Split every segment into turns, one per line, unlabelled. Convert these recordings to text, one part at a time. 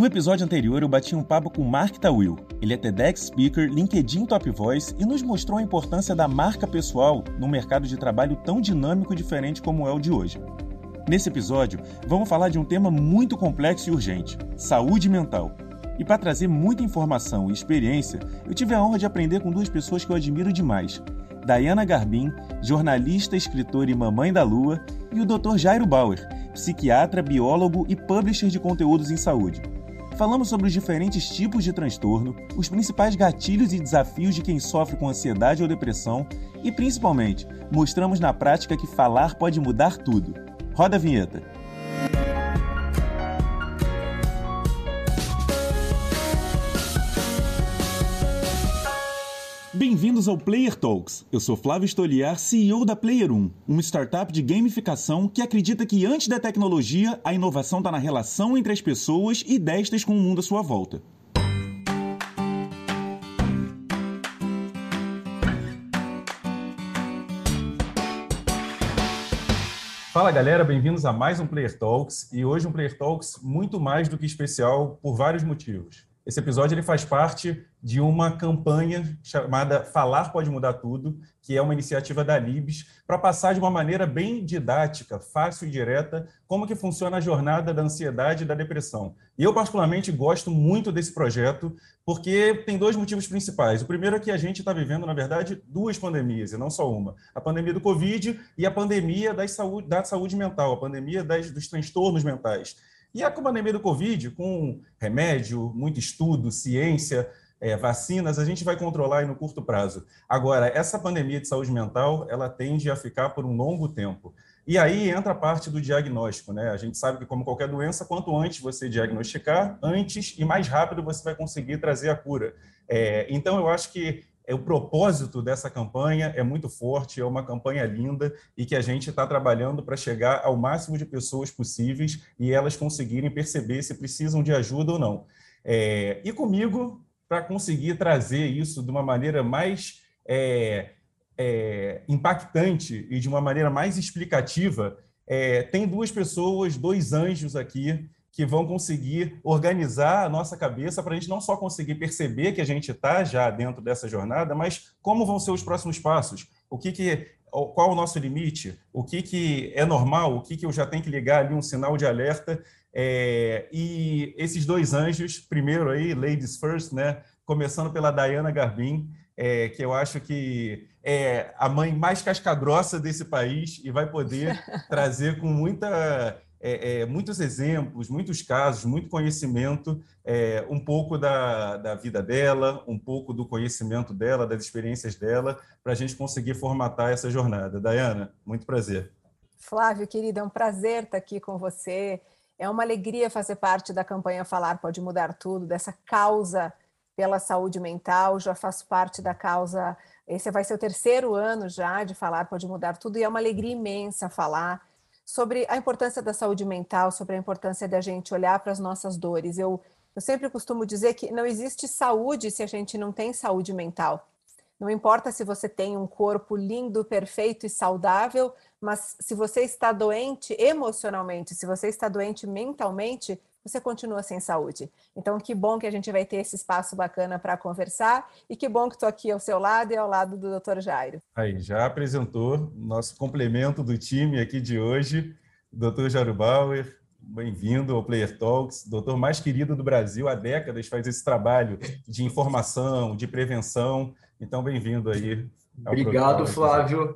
No episódio anterior, eu bati um papo com Mark Tawil. Ele é TEDx Speaker, LinkedIn Top Voice e nos mostrou a importância da marca pessoal num mercado de trabalho tão dinâmico e diferente como é o de hoje. Nesse episódio, vamos falar de um tema muito complexo e urgente: saúde mental. E para trazer muita informação e experiência, eu tive a honra de aprender com duas pessoas que eu admiro demais: Diana Garbin, jornalista, escritora e mamãe da lua, e o Dr. Jairo Bauer, psiquiatra, biólogo e publisher de conteúdos em saúde. Falamos sobre os diferentes tipos de transtorno, os principais gatilhos e desafios de quem sofre com ansiedade ou depressão e, principalmente, mostramos na prática que falar pode mudar tudo. Roda a vinheta. Bem-vindos ao Player Talks. Eu sou Flávio Stoliar, CEO da Player 1, uma startup de gamificação que acredita que antes da tecnologia, a inovação está na relação entre as pessoas e destas com o mundo à sua volta. Fala galera, bem-vindos a mais um Player Talks e hoje um Player Talks muito mais do que especial por vários motivos. Esse episódio ele faz parte de uma campanha chamada Falar Pode Mudar Tudo, que é uma iniciativa da Libes, para passar de uma maneira bem didática, fácil e direta, como que funciona a jornada da ansiedade e da depressão. E eu, particularmente, gosto muito desse projeto, porque tem dois motivos principais. O primeiro é que a gente está vivendo, na verdade, duas pandemias, e não só uma. A pandemia do Covid e a pandemia da saúde, da saúde mental, a pandemia das, dos transtornos mentais. E a pandemia do Covid, com remédio, muito estudo, ciência, é, vacinas, a gente vai controlar no curto prazo. Agora, essa pandemia de saúde mental, ela tende a ficar por um longo tempo. E aí entra a parte do diagnóstico, né? A gente sabe que, como qualquer doença, quanto antes você diagnosticar, antes e mais rápido você vai conseguir trazer a cura. É, então, eu acho que é, o propósito dessa campanha é muito forte, é uma campanha linda e que a gente está trabalhando para chegar ao máximo de pessoas possíveis e elas conseguirem perceber se precisam de ajuda ou não. É, e comigo, para conseguir trazer isso de uma maneira mais é, é, impactante e de uma maneira mais explicativa, é, tem duas pessoas, dois anjos aqui que vão conseguir organizar a nossa cabeça para a gente não só conseguir perceber que a gente está já dentro dessa jornada, mas como vão ser os próximos passos, o que, que qual o nosso limite, o que, que é normal, o que, que eu já tenho que ligar ali um sinal de alerta. É, e esses dois anjos, primeiro aí, ladies first, né? Começando pela Diana Garbin, é, que eu acho que é a mãe mais casca-grossa desse país e vai poder trazer com muita é, é, muitos exemplos, muitos casos, muito conhecimento, é, um pouco da, da vida dela, um pouco do conhecimento dela, das experiências dela, para a gente conseguir formatar essa jornada. Dayana, muito prazer.
Flávio, querida, é um prazer estar aqui com você. É uma alegria fazer parte da campanha Falar Pode Mudar Tudo, dessa causa pela saúde mental. Já faço parte da causa. Esse vai ser o terceiro ano já de Falar Pode Mudar Tudo, e é uma alegria imensa falar sobre a importância da saúde mental, sobre a importância da gente olhar para as nossas dores. Eu, eu sempre costumo dizer que não existe saúde se a gente não tem saúde mental. Não importa se você tem um corpo lindo, perfeito e saudável, mas se você está doente emocionalmente, se você está doente mentalmente, você continua sem saúde. Então, que bom que a gente vai ter esse espaço bacana para conversar e que bom que estou aqui ao seu lado e ao lado do Dr. Jairo.
Aí, já apresentou nosso complemento do time aqui de hoje, Dr. Jairo Bauer. Bem-vindo ao Player Talks, doutor mais querido do Brasil há décadas, faz esse trabalho de informação, de prevenção. Então, bem-vindo aí.
Obrigado, Flávio.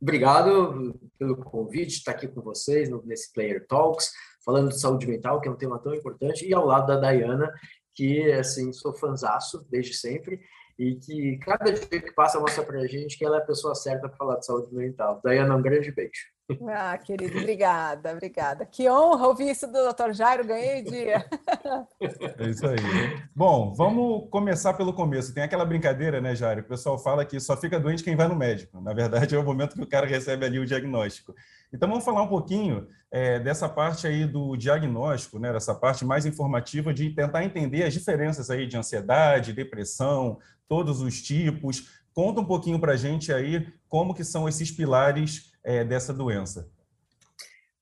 Obrigado pelo convite, estar aqui com vocês nesse Player Talks falando de saúde mental, que é um tema tão importante, e ao lado da Dayana, que, assim, sou fanzaço desde sempre, e que cada dia que passa mostra para a gente que ela é a pessoa certa para falar de saúde mental. Dayana, um grande beijo.
Ah, querido, obrigada, obrigada. Que honra ouvir isso do Dr. Jairo, ganhei dia.
É isso aí. Bom, vamos começar pelo começo. Tem aquela brincadeira, né, Jairo? O pessoal fala que só fica doente quem vai no médico. Na verdade, é o momento que o cara recebe ali o diagnóstico. Então, vamos falar um pouquinho é, dessa parte aí do diagnóstico, né, dessa parte mais informativa de tentar entender as diferenças aí de ansiedade, depressão, todos os tipos. Conta um pouquinho para a gente aí como que são esses pilares é, dessa doença.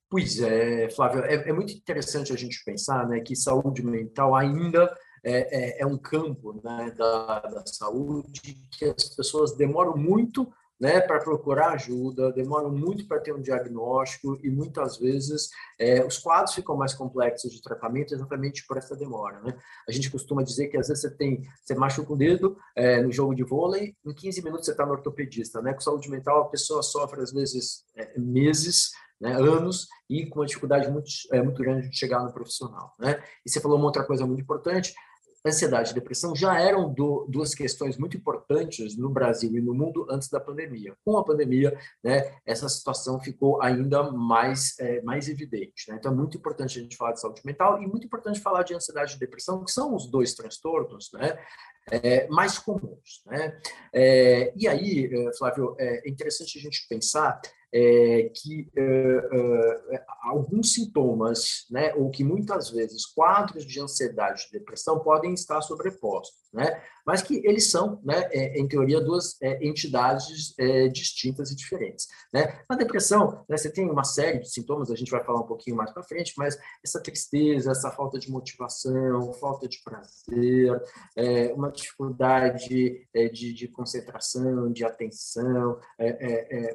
Pois é, Flávio, é, é, muito interessante a gente pensar né, que saúde mental ainda é, é, é um campo né, da, da saúde que as pessoas demoram muito né, para procurar ajuda, demoram muito para ter um diagnóstico e muitas vezes é, os quadros ficam mais complexos de tratamento exatamente por essa demora. Né? A gente costuma dizer que às vezes você tem, você machuca o dedo é, no jogo de vôlei, em 15 minutos você está no ortopedista. Né? Com saúde mental, a pessoa sofre às vezes é, meses né, anos e com uma dificuldade muito, é, muito grande de chegar no profissional. Né? E você falou uma outra coisa muito importante, ansiedade e depressão já eram do, duas questões muito importantes no Brasil e no mundo antes da pandemia. Com a pandemia, né, essa situação ficou ainda mais, é, mais evidente. Né? Então, é muito importante a gente falar de saúde mental e muito importante falar de ansiedade e depressão, que são os dois transtornos né, é, mais comuns. Né? É, e aí, é, Flávio, é interessante a gente pensar é, que é, é, alguns sintomas, né, ou que muitas vezes quadros de ansiedade e depressão podem estar sobrepostos, né, mas que eles são, né, é, em teoria, duas é, entidades é, distintas e diferentes. Né. Na depressão, né, você tem uma série de sintomas, a gente vai falar um pouquinho mais para frente, mas essa tristeza, essa falta de motivação, falta de prazer, uma dificuldade de, de, concentração, de atenção,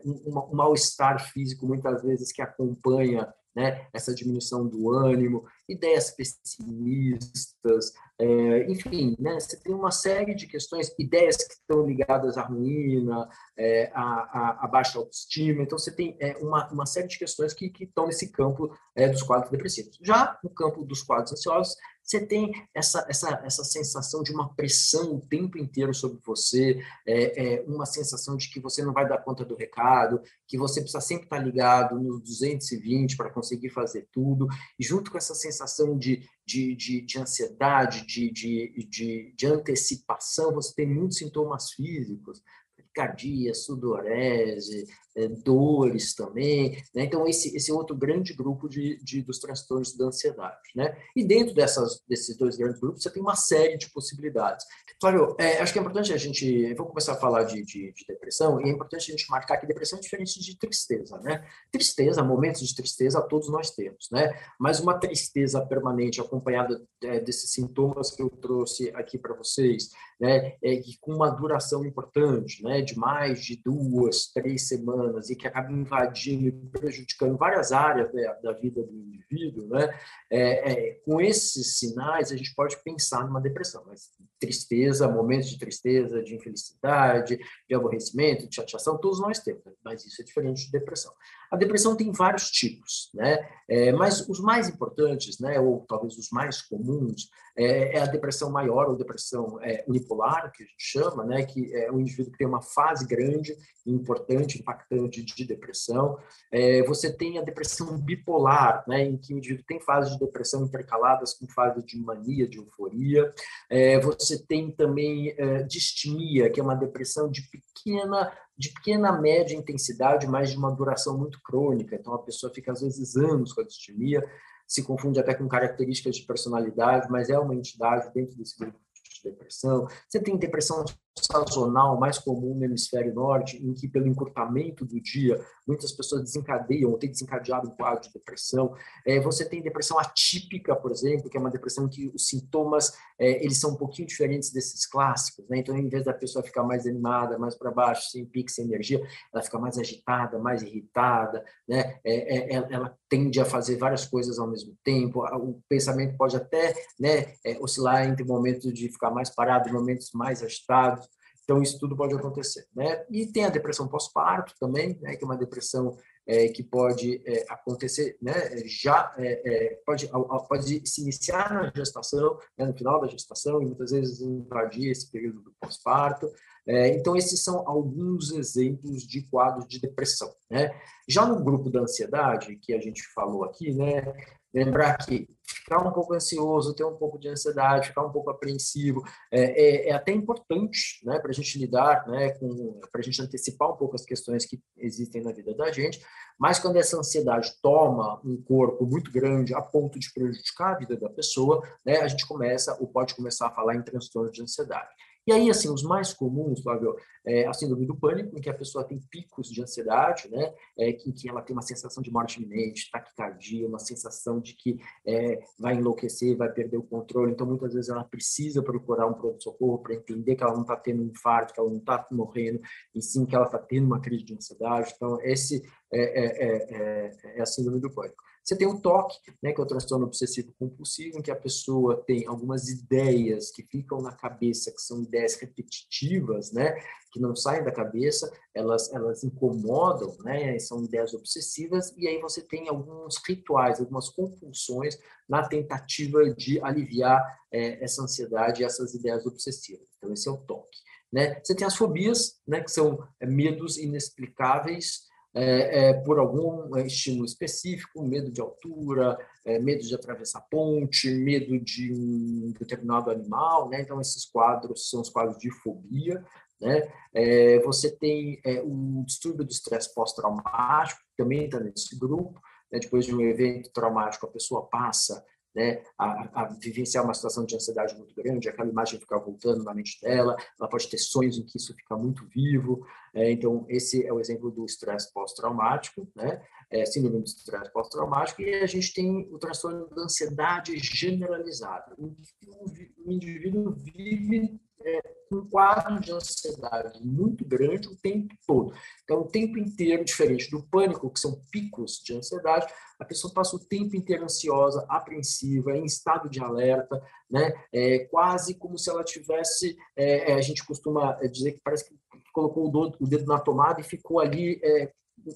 um, um mal-estar mal-estar físico, muitas vezes, que acompanha né, essa diminuição do ânimo, ideias pessimistas, é, enfim, né, você tem uma série de questões, ideias que estão ligadas à ruína, é, à, à, à, baixa autoestima, então você tem é, uma, uma série de questões que, que estão nesse campo é, dos quadros depressivos. Já no campo dos quadros ansiosos, você tem essa, essa, essa sensação de uma pressão o tempo inteiro sobre você, é, é, uma sensação de que você não vai dar conta do recado, que você precisa sempre estar ligado nos 220 para conseguir fazer tudo, e junto com essa sensação de, de, de, de ansiedade, de, de, de, de antecipação, você tem muitos sintomas físicos, taquicardia, sudorese, é, dores também. Né? Então, esse, esse outro grande grupo de, de, dos transtornos da ansiedade. Né? E dentro dessas, desses dois grandes grupos, você tem uma série de possibilidades. Flávio, é, acho que é importante a gente. Vou começar a falar de, de, de, depressão, e é importante a gente marcar que depressão é diferente de tristeza. Né? Tristeza, momentos de tristeza, todos nós temos, né? mas uma tristeza permanente, acompanhada é, desses sintomas que eu trouxe aqui para vocês, né? É, com uma duração importante, né? de mais de duas, três semanas e que acaba invadindo e prejudicando várias áreas da, da vida do indivíduo, né? É, é, com esses sinais, a gente pode pensar numa depressão, mas tristeza, momentos de tristeza, de infelicidade, de aborrecimento, de chateação, todos nós temos, mas isso é diferente de depressão. A depressão tem vários tipos, né? É, mas os mais importantes, né, ou talvez os mais comuns, é, é a depressão maior ou depressão é, unipolar, que a gente chama, né, que é um indivíduo que tem uma fase grande, importante, impactante de depressão. É, você tem a depressão bipolar, né, em que o indivíduo tem fases de depressão intercaladas com fases de mania, de euforia. É, você tem também é, distimia, que é uma depressão de pequena de pequena média intensidade, mas de uma duração muito crônica. Então a pessoa fica às vezes anos com a distimia, se confunde até com características de personalidade, mas é uma entidade dentro desse grupo de depressão. Você tem depressão sazonal mais comum no hemisfério norte, em que pelo encurtamento do dia, muitas pessoas desencadeiam ou têm desencadeado um quadro de depressão. É, você tem depressão atípica, por exemplo, que é uma depressão que os sintomas é, eles são um pouquinho diferentes desses clássicos, né? Então, em vez da pessoa ficar mais animada, mais para baixo, sem pique, sem energia, ela fica mais agitada, mais irritada, né? É, é, é ela tende a fazer várias coisas ao mesmo tempo. O pensamento pode até, né, é, oscilar entre momentos de ficar mais parado momentos mais agitados. Então, isso tudo pode acontecer. Né? E tem a depressão pós-parto também, né, que é uma depressão é, que pode é, acontecer né, já, é, é pode, pode se iniciar na gestação, né, no final da gestação, e muitas vezes invadir esse período do pós-parto. É, então, esses são alguns exemplos de quadros de depressão. Né? Já no grupo da ansiedade, que a gente falou aqui, né, lembrar que ficar um pouco ansioso, ter um pouco de ansiedade, ficar um pouco apreensivo, é, é, é até importante né, para a gente lidar, né, para a gente antecipar um pouco as questões que existem na vida da gente, mas quando essa ansiedade toma um corpo muito grande a ponto de prejudicar a vida da pessoa, né, a gente começa, ou pode começar a falar em transtorno de ansiedade. E aí, assim, os mais comuns, Flávio, é a síndrome do pânico, em que a pessoa tem picos de ansiedade, né? É, em que ela tem uma sensação de morte iminente, taquicardia, uma sensação de que é, vai enlouquecer, vai perder o controle. Então, muitas vezes ela precisa procurar um pronto-socorro para entender que ela não está tendo um infarto, que ela não está morrendo, e sim que ela está tendo uma crise de ansiedade. Então, esse é, é, é, é a síndrome do pânico. Você tem o TOC, né, que é o transtorno obsessivo compulsivo, em que a pessoa tem algumas ideias que ficam na cabeça, que são ideias repetitivas, né, que não saem da cabeça, elas, elas incomodam, né, são ideias obsessivas, e aí você tem alguns rituais, algumas compulsões na tentativa de aliviar é, essa ansiedade e essas ideias obsessivas. Então, esse é o TOC. Né? Você tem as fobias, né, que são é, medos inexplicáveis, é, é, por algum é, estímulo específico, medo de altura, é, medo de atravessar ponte, medo de um determinado animal, né? Então, esses quadros são os quadros de fobia, né? É, você tem é, o distúrbio do estresse pós-traumático, também está nesse grupo, né? depois de um evento traumático, a pessoa passa né, a, a, vivenciar uma situação de ansiedade muito grande, aquela imagem ficar voltando na mente dela, ela pode ter sonhos em que isso fica muito vivo. É, então, esse é o exemplo do estresse pós-traumático, né, é, síndrome de estresse pós-traumático, e a gente tem o transtorno da ansiedade generalizada. O, o indivíduo vive um quadro de ansiedade muito grande o tempo todo. Então, o tempo inteiro, diferente do pânico, que são picos de ansiedade, a pessoa passa o tempo inteiro ansiosa, apreensiva, em estado de alerta, né? É, quase como se ela tivesse, é, é a gente costuma dizer que parece que colocou o dedo na tomada e ficou ali é,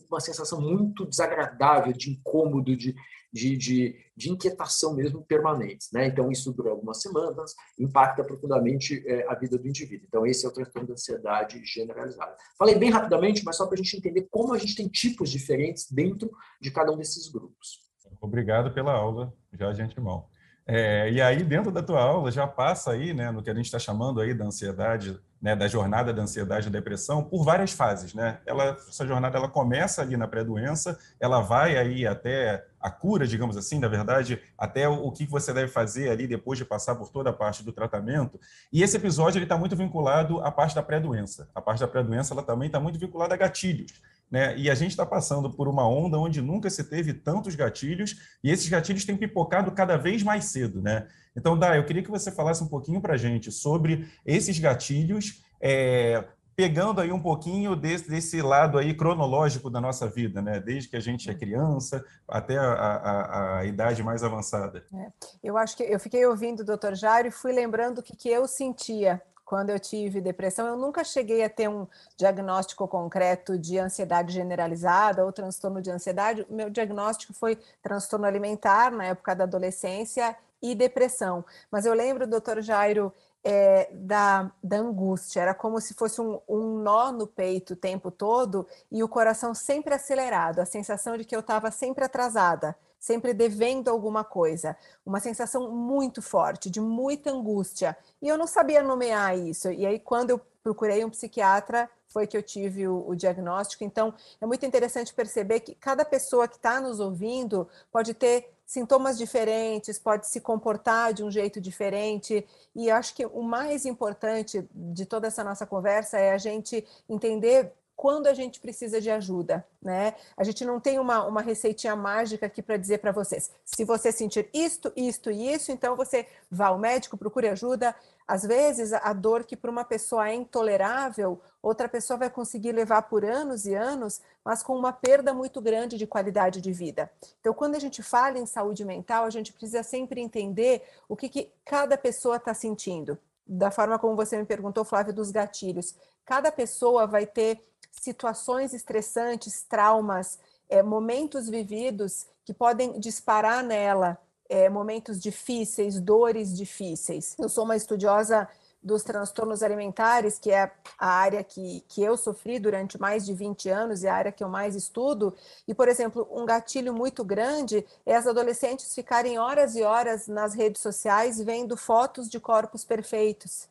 uma sensação muito desagradável, de incômodo, de, de, de, de, inquietação mesmo permanentes. Né? Então, isso dura algumas semanas, impacta profundamente é, a vida do indivíduo. Então, esse é o transtorno da ansiedade generalizada. Falei bem rapidamente, mas só para a gente entender como a gente tem tipos diferentes dentro de cada um desses grupos.
Obrigado pela aula, já de antemão. É, e aí, dentro da tua aula, já passa aí, né, no que a gente está chamando aí da ansiedade, né, da jornada da ansiedade e depressão, por várias fases, né? Ela, essa jornada, ela começa ali na pré-doença, ela vai aí até a cura, digamos assim, na verdade, até o, o que você deve fazer ali depois de passar por toda a parte do tratamento. E esse episódio, ele está muito vinculado à parte da pré-doença. A parte da pré-doença, ela também está muito vinculada a gatilhos. Né? E a gente está passando por uma onda onde nunca se teve tantos gatilhos, e esses gatilhos têm pipocado cada vez mais cedo. Né? Então, Dá, eu queria que você falasse um pouquinho para a gente sobre esses gatilhos, é, pegando aí um pouquinho desse, desse, lado aí cronológico da nossa vida, né? desde que a gente é criança até a, a, a idade mais avançada.
É. Eu acho que eu fiquei ouvindo o Dr. Jairo e fui lembrando o que, que eu sentia quando eu tive depressão, eu nunca cheguei a ter um diagnóstico concreto de ansiedade generalizada ou transtorno de ansiedade. Meu diagnóstico foi transtorno alimentar na época da adolescência e depressão. Mas eu lembro, doutor Jairo, é, da, da angústia, era como se fosse um, um nó no peito o tempo todo e o coração sempre acelerado, a sensação de que eu estava sempre atrasada sempre devendo alguma coisa, uma sensação muito forte, de muita angústia. E eu não sabia nomear isso. E aí, quando eu procurei um psiquiatra, foi que eu tive o, o diagnóstico. Então, é muito interessante perceber que cada pessoa que está nos ouvindo pode ter sintomas diferentes, pode se comportar de um jeito diferente. E acho que o mais importante de toda essa nossa conversa é a gente entender quando a gente precisa de ajuda, né? A gente não tem uma, uma receitinha mágica aqui para dizer para vocês. Se você sentir isto, isto e isso, então você vá ao médico, procure ajuda. Às vezes, a dor que para uma pessoa é intolerável, outra pessoa vai conseguir levar por anos e anos, mas com uma perda muito grande de qualidade de vida. Então, quando a gente fala em saúde mental, a gente precisa sempre entender o que, que cada pessoa está sentindo. Da forma como você me perguntou, Flávio, dos gatilhos. Cada pessoa vai ter situações estressantes, traumas, é, momentos vividos que podem disparar nela é, momentos difíceis, dores difíceis. Eu sou uma estudiosa dos transtornos alimentares, que é a área que, que eu sofri durante mais de 20 anos e a área que eu mais estudo. E, por exemplo, um gatilho muito grande é as adolescentes ficarem horas e horas nas redes sociais vendo fotos de corpos perfeitos.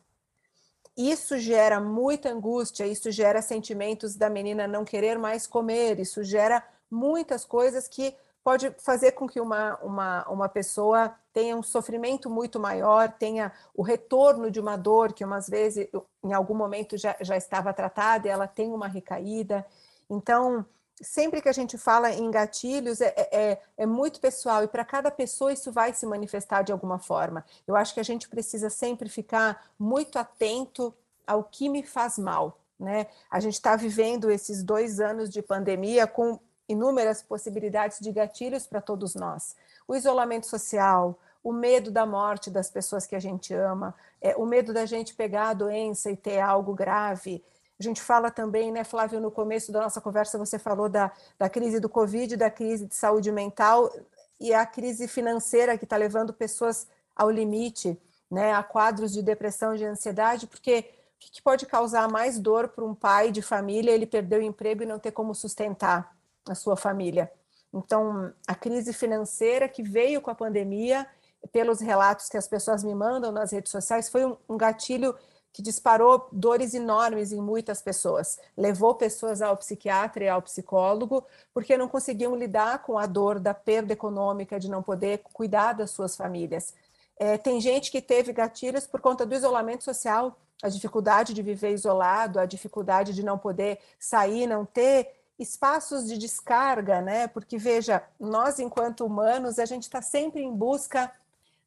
Isso gera muita angústia, isso gera sentimentos da menina não querer mais comer, isso gera muitas coisas que pode fazer com que uma, uma, uma pessoa tenha um sofrimento muito maior, tenha o retorno de uma dor que umas vezes, em algum momento, já, já estava tratada e ela tem uma recaída. Então, sempre que a gente fala em gatilhos, é, é, é muito pessoal e para cada pessoa isso vai se manifestar de alguma forma. Eu acho que a gente precisa sempre ficar muito atento ao que me faz mal. Né? A gente está vivendo esses dois anos de pandemia com inúmeras possibilidades de gatilhos para todos nós. O isolamento social, o medo da morte das pessoas que a gente ama, é, o medo da gente pegar a doença e ter algo grave, a gente fala também, né, Flávio, no começo da nossa conversa você falou da, da crise do Covid, da crise de saúde mental e a crise financeira que está levando pessoas ao limite, né, a quadros de depressão, de ansiedade, porque o que pode causar mais dor para um pai de família ele perder o emprego e não ter como sustentar a sua família? Então, a crise financeira que veio com a pandemia, pelos relatos que as pessoas me mandam nas redes sociais, foi um, um gatilho que disparou dores enormes em muitas pessoas, levou pessoas ao psiquiatra e ao psicólogo, porque não conseguiam lidar com a dor da perda econômica, de não poder cuidar das suas famílias. É, tem gente que teve gatilhos por conta do isolamento social, a dificuldade de viver isolado, a dificuldade de não poder sair, não ter espaços de descarga, né? Porque veja, nós enquanto humanos, a gente está sempre em busca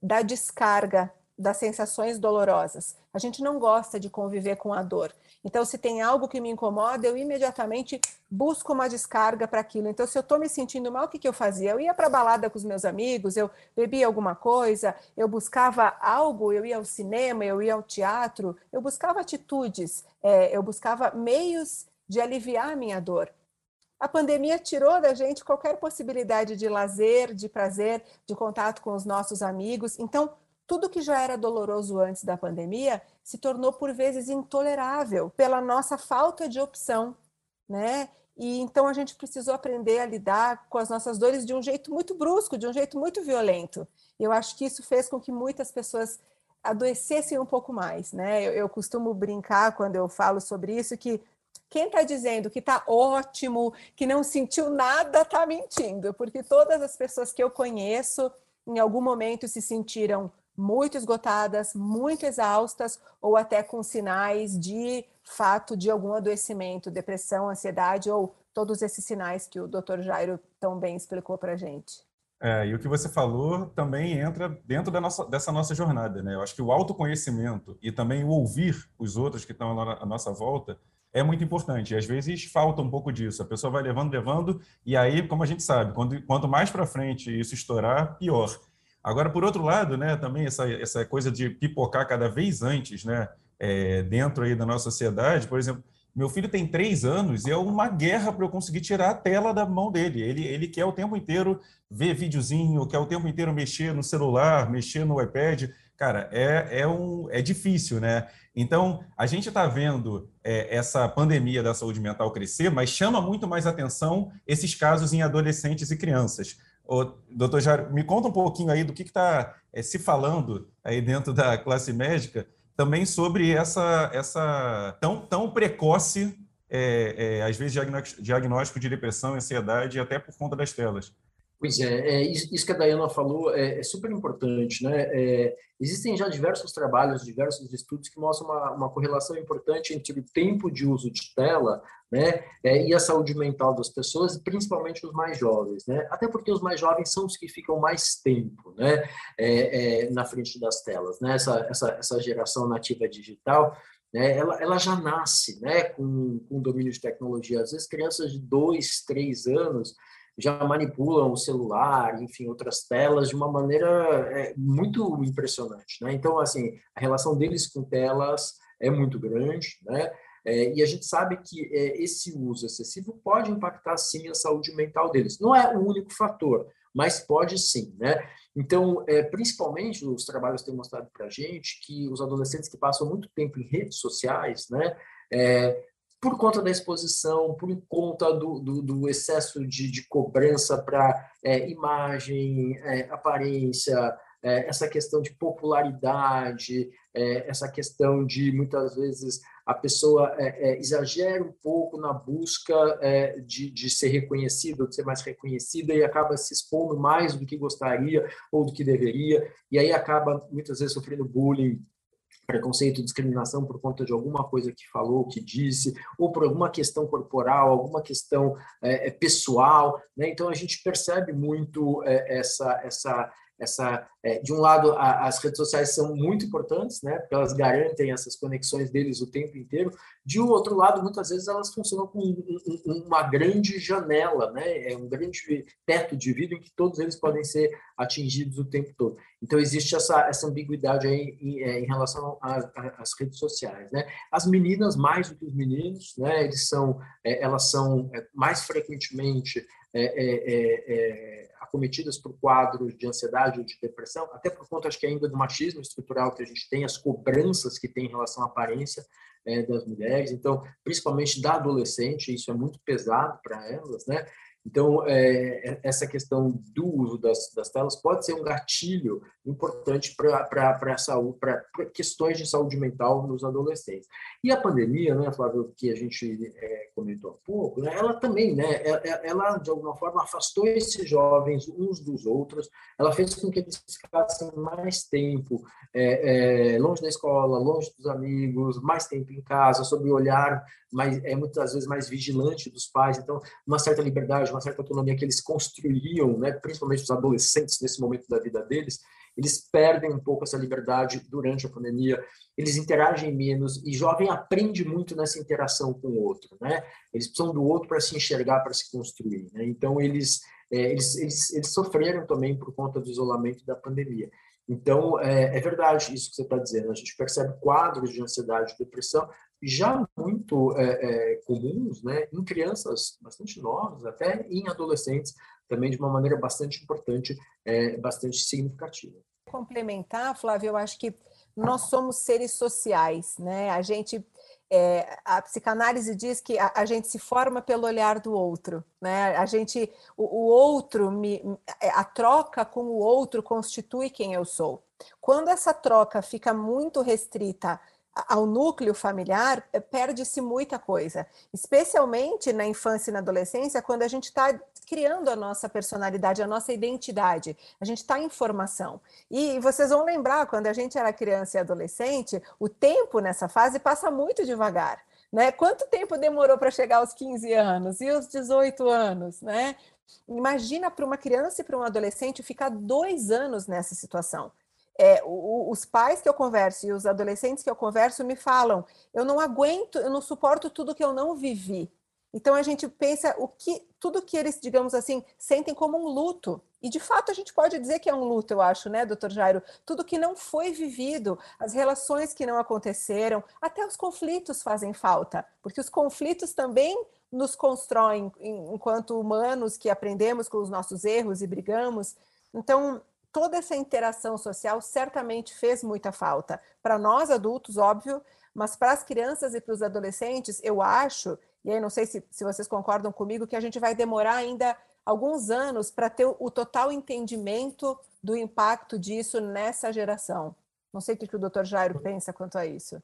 da descarga, das sensações dolorosas. A gente não gosta de conviver com a dor. Então, se tem algo que me incomoda, eu imediatamente busco uma descarga para aquilo. Então, se eu estou me sentindo mal, o que, que eu fazia? Eu ia para a balada com os meus amigos, eu bebia alguma coisa, eu buscava algo, eu ia ao cinema, eu ia ao teatro, eu buscava atitudes, é, eu buscava meios de aliviar a minha dor. A pandemia tirou da gente qualquer possibilidade de lazer, de prazer, de contato com os nossos amigos. Então, tudo que já era doloroso antes da pandemia se tornou por vezes intolerável pela nossa falta de opção, né? E então a gente precisou aprender a lidar com as nossas dores de um jeito muito brusco, de um jeito muito violento. Eu acho que isso fez com que muitas pessoas adoecessem um pouco mais, né? Eu, eu costumo brincar quando eu falo sobre isso que quem está dizendo que está ótimo, que não sentiu nada, está mentindo, porque todas as pessoas que eu conheço em algum momento se sentiram muito esgotadas, muito exaustas ou até com sinais de fato de algum adoecimento, depressão, ansiedade ou todos esses sinais que o Dr. Jairo tão bem explicou para a gente.
É, e o que você falou também entra dentro da nossa, dessa nossa jornada, né? Eu acho que o autoconhecimento e também o ouvir os outros que estão à nossa volta é muito importante. E às vezes falta um pouco disso. A pessoa vai levando, levando, e aí, como a gente sabe, quando, quanto mais para frente isso estourar, pior. Agora, por outro lado, né, também essa, essa coisa de pipocar cada vez antes, né, é, dentro aí da nossa sociedade, por exemplo, meu filho tem três anos e é uma guerra para eu conseguir tirar a tela da mão dele. Ele, ele quer o tempo inteiro ver videozinho, quer o tempo inteiro mexer no celular, mexer no iPad. Cara, é, é, um, é difícil, né? Então, a gente está vendo é, essa pandemia da saúde mental crescer, mas chama muito mais atenção esses casos em adolescentes e crianças. Ô, doutor Jair, me conta um pouquinho aí do que está é, se falando aí dentro da classe médica, também sobre essa, essa tão, tão precoce, é, é, às vezes, diagnóstico de depressão, ansiedade, até por conta das telas.
Pois é, é isso que a Dayana falou é, é super importante, né? É, existem já diversos trabalhos, diversos estudos que mostram uma, uma, correlação importante entre o tempo de uso de tela, né, é, e a saúde mental das pessoas, principalmente os mais jovens, né? Até porque os mais jovens são os que ficam mais tempo, né, é, é, na frente das telas, né? Essa, essa, essa geração nativa digital né, ela, ela já nasce né, com, com domínio de tecnologia. Às vezes, crianças de dois, três anos já manipulam o celular, enfim, outras telas de uma maneira é, muito impressionante, né? Então, assim, a relação deles com telas é muito grande, né? É, e a gente sabe que é, esse uso excessivo pode impactar sim a saúde mental deles. Não é o único fator, mas pode sim, né? Então, é, principalmente os trabalhos têm mostrado para a gente que os adolescentes que passam muito tempo em redes sociais, né, é, por conta da exposição, por conta do, do, do excesso de, de cobrança para é, imagem, é, aparência, é, essa questão de popularidade, é, essa questão de muitas vezes a pessoa é, é, exagera um pouco na busca de, de, ser reconhecida, de ser mais reconhecida e acaba se expondo mais do que gostaria ou do que deveria, e aí acaba muitas vezes sofrendo bullying preconceito, discriminação por conta de alguma coisa que falou, que disse, ou por alguma questão corporal, alguma questão é, pessoal, né? Então a gente percebe muito é, essa essa essa é, de um lado a, as redes sociais são muito importantes né porque elas garantem essas conexões deles o tempo inteiro. De outro lado muitas vezes elas funcionam com um, um, uma grande janela né é um grande teto de vidro em que todos eles podem ser atingidos o tempo todo. Então existe essa essa ambiguidade aí em, é, em relação às redes sociais né. As meninas mais do que os meninos né eles são é, elas são é, mais frequentemente é, é, acometidas por quadros de ansiedade ou de depressão, até por conta, acho que ainda do machismo estrutural que a gente tem, as cobranças que tem em relação à aparência é, das mulheres, então, principalmente da adolescente, isso é muito pesado para elas, né? Então, é, é, essa questão do uso das, das, telas pode ser um gatilho importante para saúde, para questões de saúde mental nos adolescentes. E a pandemia, né, Flávio, que a gente é, comentou há pouco, né, ela também, né, é, é, ela, de alguma forma afastou esses jovens uns dos outros, ela fez com que eles ficassem mais tempo é, longe da escola, longe dos amigos, mais tempo em casa, sob o olhar mais, é muitas vezes mais vigilante dos pais, então uma certa liberdade, uma certa autonomia que eles construíam, né, principalmente os adolescentes nesse momento da vida deles, eles perdem um pouco essa liberdade durante a pandemia, eles interagem menos e jovem aprende muito nessa interação com o outro, né? Eles precisam do outro para se enxergar, para se construir, né? Então eles, é, eles, eles, eles sofreram também por conta do isolamento da pandemia. Então, é, é, verdade isso que você está dizendo. A gente percebe quadros de ansiedade e depressão já muito é, é, comuns né, em crianças bastante novas, até em adolescentes, também de uma maneira bastante importante, é, bastante significativa.
Complementar, Flávio, eu acho que nós somos seres sociais, né? A gente é, a psicanálise diz que a, a, gente se forma pelo olhar do outro, né? A gente, o, o outro, me, a troca com o outro constitui quem eu sou. Quando essa troca fica muito restrita ao núcleo familiar, perde-se muita coisa, especialmente na infância e na adolescência, quando a gente está criando a nossa personalidade, a nossa identidade, a gente está em formação. E vocês vão lembrar, quando a gente era criança e adolescente, o tempo nessa fase passa muito devagar. Né? Quanto tempo demorou para chegar aos 15 anos e os 18 anos? Né? Imagina para uma criança e para um adolescente ficar dois anos nessa situação é, o, os pais que eu converso e os adolescentes que eu converso me falam: eu não aguento, eu não suporto tudo que eu não vivi. Então a gente pensa o que tudo que eles, digamos assim, sentem como um luto. E de fato a gente pode dizer que é um luto, eu acho, né, doutor Jairo? Tudo que não foi vivido, as relações que não aconteceram, até os conflitos fazem falta, porque os conflitos também nos constroem enquanto humanos que aprendemos com os nossos erros e brigamos. Então, toda essa interação social certamente fez muita falta. Para nós adultos, óbvio, mas para as crianças e para os adolescentes, eu acho, e aí não sei se, se vocês concordam comigo, que a gente vai demorar ainda alguns anos para ter o total entendimento do impacto disso nessa geração. Não sei o que o doutor Jairo pensa quanto a isso.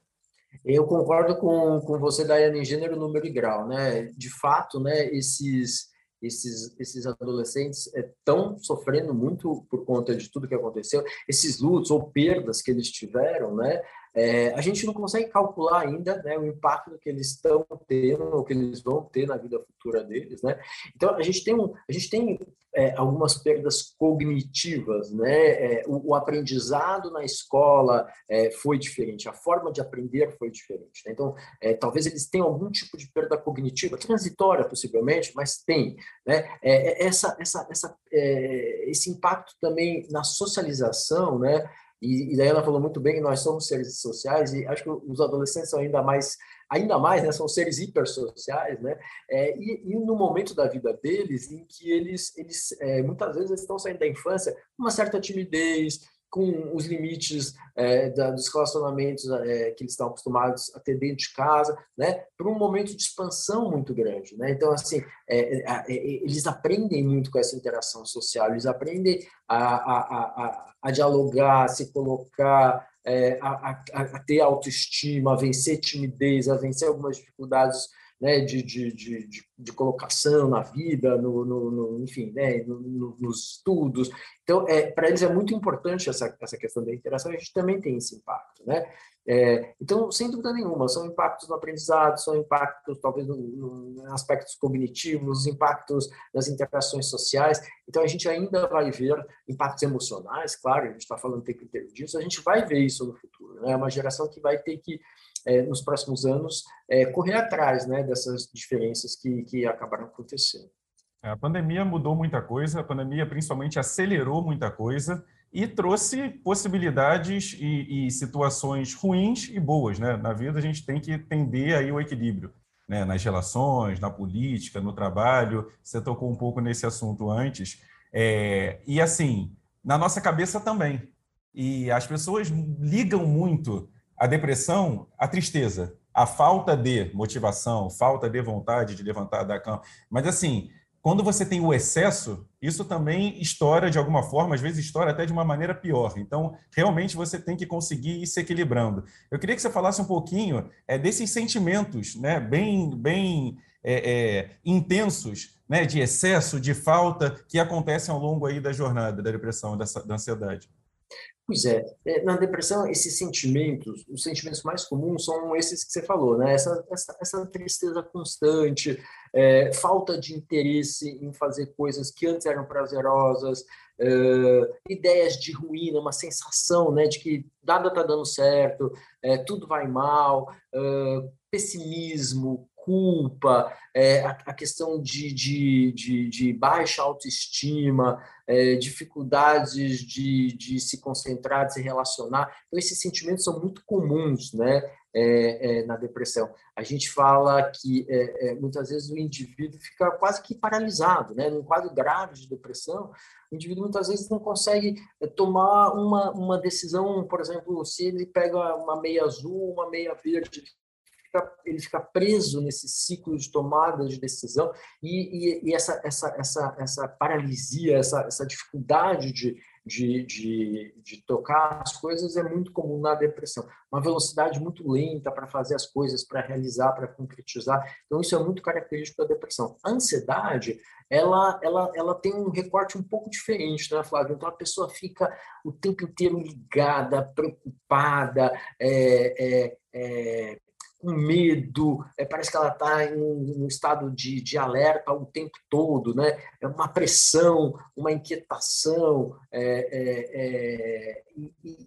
Eu concordo com, com você, Daiane, em gênero, número e grau. Né? De fato, né, esses, esses, esses adolescentes estão é, sofrendo muito por conta de tudo que aconteceu, esses lutos ou perdas que eles tiveram, né? É, a gente não consegue calcular ainda né, o impacto que eles estão tendo ou que eles vão ter na vida futura deles, né? Então a gente tem um, a gente tem é, algumas perdas cognitivas, né? É, o, o, aprendizado na escola é, foi diferente, a forma de aprender foi diferente. Né? Então é, talvez eles tenham algum tipo de perda cognitiva, transitória possivelmente, mas tem, né? É, essa, essa, essa, esse impacto também na socialização, né? E, e ela falou muito bem que nós somos seres sociais e acho que os adolescentes são ainda mais, ainda mais, né? São seres hipersociais, né? É, e, e, no momento da vida deles em que eles, eles é, muitas vezes estão saindo da infância com uma certa timidez, com os limites é, da, dos relacionamentos é, que eles estão acostumados a ter dentro de casa, né, para um momento de expansão muito grande. Né? Então, assim, é, é, é, eles aprendem muito com essa interação social, eles aprendem a, a, a, a dialogar, a se colocar, é, a, a, ter autoestima, a vencer timidez, a vencer algumas dificuldades né, de, de, de, de, colocação na vida, no, no, no enfim, né, no, nos estudos. Então, é, para eles é muito importante essa, essa questão da interação, a gente também tem esse impacto. Né? É, então, sem dúvida nenhuma, são impactos no aprendizado, são impactos talvez no, aspectos cognitivos, impactos nas interações sociais. Então, a gente ainda vai ver impactos emocionais, claro, a gente está falando o tempo inteiro disso, a gente vai ver isso no futuro. Né? É uma geração que vai ter que é, nos próximos anos, é, correr atrás né, dessas diferenças que, que acabaram acontecendo.
É, a pandemia mudou muita coisa, a pandemia principalmente acelerou muita coisa e trouxe possibilidades e, e situações ruins e boas. Né? Na vida a gente tem que entender aí o equilíbrio. Né, nas relações, na política, no trabalho. Você tocou um pouco nesse assunto antes. É, e assim, na nossa cabeça também. E as pessoas ligam muito a depressão, a tristeza, a falta de motivação, falta de vontade de levantar da cama. Mas assim, quando você tem o excesso, isso também estoura de alguma forma, às vezes estoura até de uma maneira pior. Então, realmente você tem que conseguir ir se equilibrando. Eu queria que você falasse um pouquinho é, desses sentimentos, né, bem, bem é, é, intensos, né, de excesso, de falta, que acontecem ao longo aí da jornada da depressão, dessa, da ansiedade.
Pois é, é, na depressão, esses sentimentos, os sentimentos mais comuns são esses que você falou, né? Essa, essa, essa tristeza constante, é, falta de interesse em fazer coisas que antes eram prazerosas, é, ideias de ruína, uma sensação né, de que nada está dando certo, é, tudo vai mal, é, pessimismo, culpa, é, a, a, questão de, de, de, de baixa autoestima, é, dificuldades de, de se concentrar, de se relacionar. Então, esses sentimentos são muito comuns né, é, é na depressão. A gente fala que é, é, muitas vezes o indivíduo fica quase que paralisado, né? num quadro grave de depressão, o indivíduo muitas vezes não consegue tomar uma, uma decisão, por exemplo, se ele pega uma meia azul, uma meia verde, fica, ele fica preso nesse ciclo de tomada de decisão e, e, e essa, essa, essa, essa paralisia, essa, essa dificuldade de, de, de, de, tocar as coisas é muito comum na depressão. Uma velocidade muito lenta para fazer as coisas, para realizar, para concretizar. Então, isso é muito característico da depressão. A ansiedade, ela, ela, ela tem um recorte um pouco diferente, né, Flávio? Então, a pessoa fica o tempo inteiro ligada, preocupada, é, é, é, com medo, é, parece que ela está em um, estado de, de alerta o tempo todo, né? É uma pressão, uma inquietação, é, é, é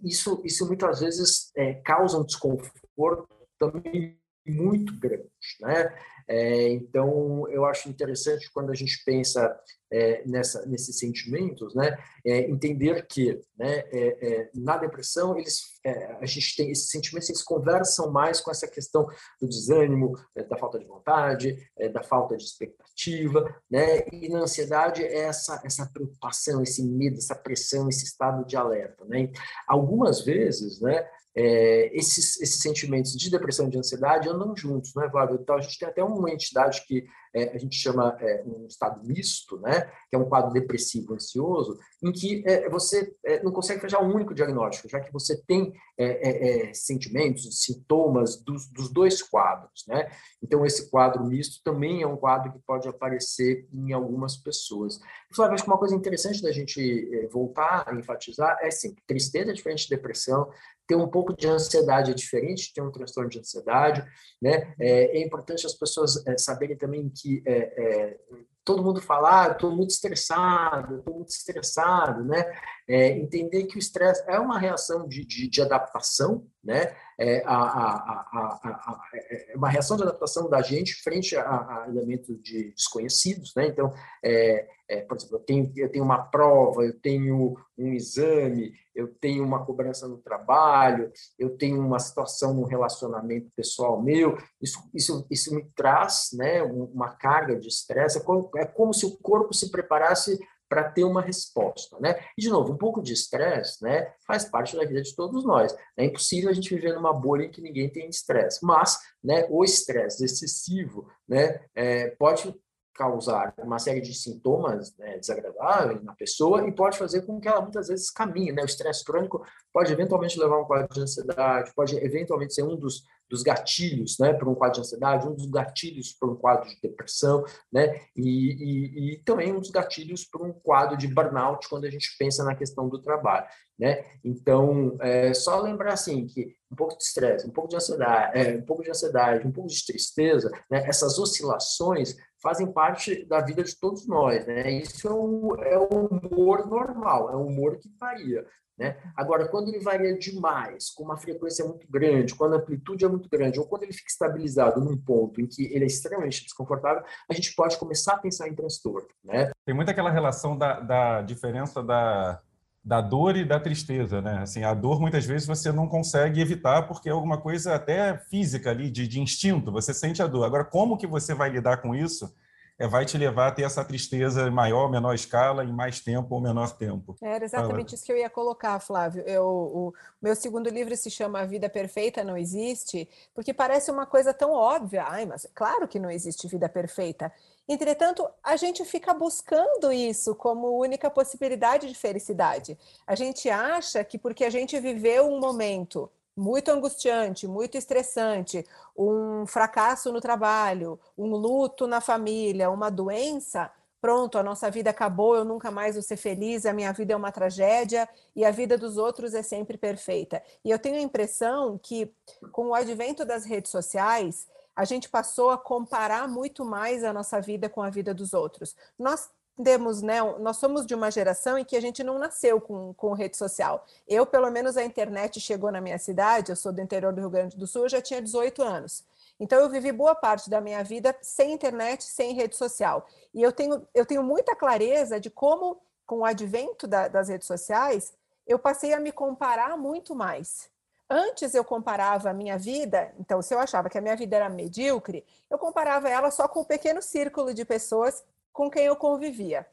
isso, isso muitas vezes é, causa um desconforto também muito grande, né? É, então, eu acho interessante quando a gente pensa é, nessa, nesses sentimentos, né, é, entender que né, é, é, na depressão eles, é, a gente tem esses sentimentos, eles conversam mais com essa questão do desânimo, da falta de vontade, da falta de expectativa, né, e na ansiedade é essa, essa preocupação, esse medo, essa pressão, esse estado de alerta. Né. Algumas vezes, né, é, esses, esses sentimentos de depressão e de ansiedade andam juntos, não é, Flávio? Então, a gente tem até uma entidade que é, a gente chama é, um estado misto, né, que é um quadro depressivo ansioso, em que é, você é, não consegue fechar um único diagnóstico, já que você tem é, sentimentos, sintomas dos, dos, dois quadros. Né? Então, esse quadro misto também é um quadro que pode aparecer em algumas pessoas. Flávio, acho que uma coisa interessante da gente voltar a enfatizar é, sim, tristeza é diferente de depressão, ter um pouco de ansiedade é diferente, ter um transtorno de ansiedade, né? É, é importante as pessoas é, saberem também que é, é todo mundo fala, ah, estou muito estressado, estou muito estressado, né? É, entender que o estresse é uma reação de, de, de adaptação, né? É, a, a, a, é uma reação de adaptação da gente frente a, elementos de desconhecidos, né? Então, é, é, por exemplo, eu tenho, eu tenho uma prova, eu tenho um exame, eu tenho uma cobrança no trabalho, eu tenho uma situação no relacionamento pessoal meu, isso, isso, isso me traz né, uma carga de estresse, é como, é como se o corpo se preparasse para ter uma resposta, né? E, de novo, um pouco de estresse, né, faz parte da vida de todos nós. É impossível a gente viver numa bolha em que ninguém tem estresse, mas, né, o estresse excessivo, né, é, pode causar uma série de sintomas né, desagradáveis na pessoa e pode fazer com que ela muitas vezes caminhe. Né? O estresse crônico pode eventualmente levar a um quadro de ansiedade, pode eventualmente ser um dos, dos gatilhos né, para um quadro de ansiedade, um dos gatilhos para um quadro de depressão, né? E, e, e, também um dos gatilhos para um quadro de burnout quando a gente pensa na questão do trabalho. Né? Então, é só lembrar assim que um pouco de estresse, um pouco de ansiedade, é, um pouco de ansiedade, um pouco de tristeza, né? essas oscilações fazem parte da vida de todos nós, né? Isso é o, é o humor normal, é o humor que varia, né? Agora, quando ele varia demais, com uma frequência muito grande, quando a amplitude é muito grande, ou quando ele fica estabilizado num ponto em que ele é extremamente desconfortável, a gente pode começar a pensar em transtorno, né?
Tem muito aquela relação da, da diferença da, da dor e da tristeza, né? Assim, a dor muitas vezes você não consegue evitar porque é alguma coisa até física ali, de, de instinto, você sente a dor. Agora, como que você vai lidar com isso? É, vai te levar a ter essa tristeza em maior ou menor escala, em mais tempo ou menor tempo.
Era exatamente Fala. isso que eu ia colocar, Flávio. Eu, o meu segundo livro se chama A Vida Perfeita Não Existe, porque parece uma coisa tão óbvia. Ai, mas claro que não existe vida perfeita. Entretanto, a gente fica buscando isso como única possibilidade de felicidade. A gente acha que porque a gente viveu um momento muito angustiante, muito estressante, um fracasso no trabalho, um luto na família, uma doença, pronto, a nossa vida acabou, eu nunca mais vou ser feliz, a minha vida é uma tragédia e a vida dos outros é sempre perfeita. E eu tenho a impressão que, com o advento das redes sociais, a gente passou a comparar muito mais a nossa vida com a vida dos outros. Nós temos, né, nós somos de uma geração em que a gente não nasceu com, com rede social. Eu, pelo menos, a internet chegou na minha cidade, eu sou do interior do Rio Grande do Sul, eu já tinha 18 anos. Então, eu vivi boa parte da minha vida sem internet, sem rede social. E eu tenho, eu tenho muita clareza de como, com o advento da, das redes sociais, eu passei a me comparar muito mais. Antes eu comparava a minha vida, então se eu achava que a minha vida era medíocre, eu comparava ela só com o um pequeno círculo de pessoas com quem eu convivia.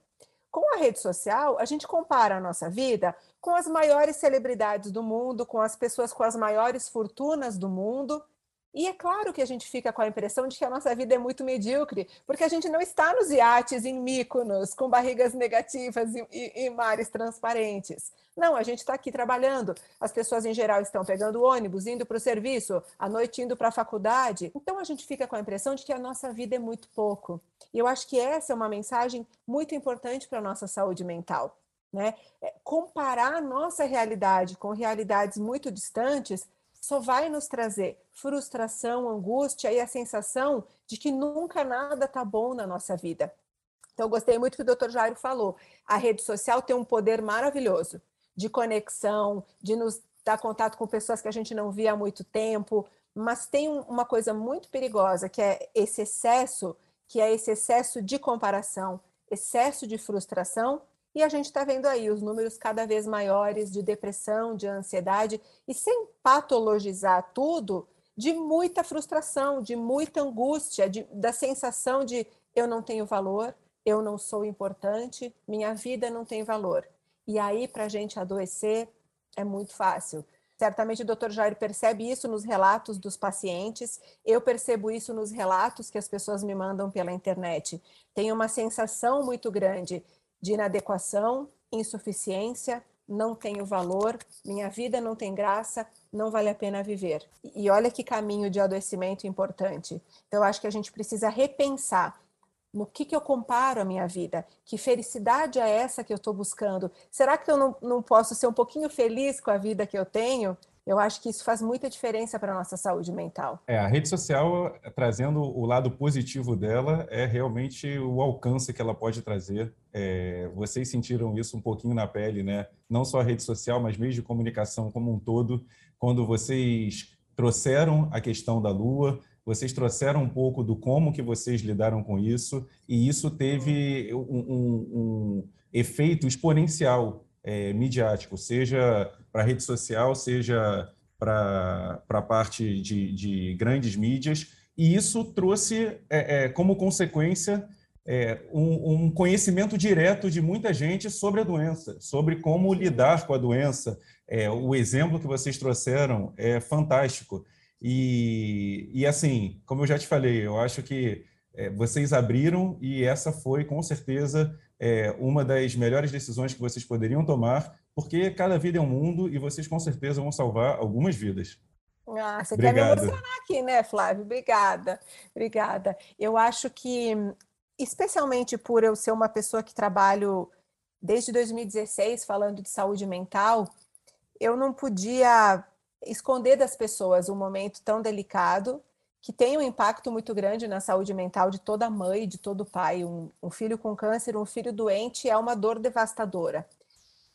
Com a rede social, a gente compara a nossa vida com as maiores celebridades do mundo, com as pessoas com as maiores fortunas do mundo, e é claro que a gente fica com a impressão de que a nossa vida é muito medíocre, porque a gente não está nos iates em Míconos, com barrigas negativas e, e, e mares transparentes. Não, a gente está aqui trabalhando. As pessoas, em geral, estão pegando ônibus, indo para o serviço, à noite indo para a faculdade. Então, a gente fica com a impressão de que a nossa vida é muito pouco. E eu acho que essa é uma mensagem muito importante para a nossa saúde mental. Né? É, comparar a nossa realidade com realidades muito distantes só vai nos trazer frustração, angústia e a sensação de que nunca nada está bom na nossa vida. Então, gostei muito que o Dr. Jairo falou. A rede social tem um poder maravilhoso de conexão, de nos dar contato com pessoas que a gente não via há muito tempo, mas tem uma coisa muito perigosa, que é esse excesso, que é esse excesso de comparação, excesso de frustração e a gente está vendo aí os números cada vez maiores de depressão, de ansiedade, e sem patologizar tudo, de muita frustração, de muita angústia, de, da sensação de eu não tenho valor, eu não sou importante, minha vida não tem valor. E aí, para a gente adoecer, é muito fácil. Certamente o Dr. Jair percebe isso nos relatos dos pacientes, eu percebo isso nos relatos que as pessoas me mandam pela internet. Tem uma sensação muito grande de inadequação, insuficiência, não tenho valor, minha vida não tem graça, não vale a pena viver. E olha que caminho de adoecimento importante. Então, acho que a gente precisa repensar no que, que eu comparo a minha vida, que felicidade é essa que eu estou buscando? Será que eu não, não posso ser um pouquinho feliz com a vida que eu tenho? Eu acho que isso faz muita diferença para a nossa saúde mental.
É, a rede social, trazendo o lado positivo dela, é realmente o alcance que ela pode trazer. É, vocês sentiram isso um pouquinho na pele, né? Não só a rede social, mas meios de comunicação como um todo, quando vocês trouxeram a questão da Lua, vocês trouxeram um pouco do como que vocês lidaram com isso, e isso teve um, um, um efeito exponencial é, midiático, seja para rede social, seja para a parte de, de, grandes mídias, e isso trouxe é, é, como consequência é, um, um, conhecimento direto de muita gente sobre a doença, sobre como lidar com a doença. É, o exemplo que vocês trouxeram é fantástico. E, e assim, como eu já te falei, eu acho que é, vocês abriram e essa foi, com certeza, é, uma das melhores decisões que vocês poderiam tomar, porque cada vida é um mundo e vocês, com certeza, vão salvar algumas vidas.
Ah, você Obrigado. quer me emocionar aqui, né, Flávio? Obrigada, obrigada. Eu acho que, especialmente por eu ser uma pessoa que trabalho desde 2016 falando de saúde mental, eu não podia esconder das pessoas um momento tão delicado que tem um impacto muito grande na saúde mental de toda mãe, de todo pai. Um, um filho com câncer, um filho doente é uma dor devastadora.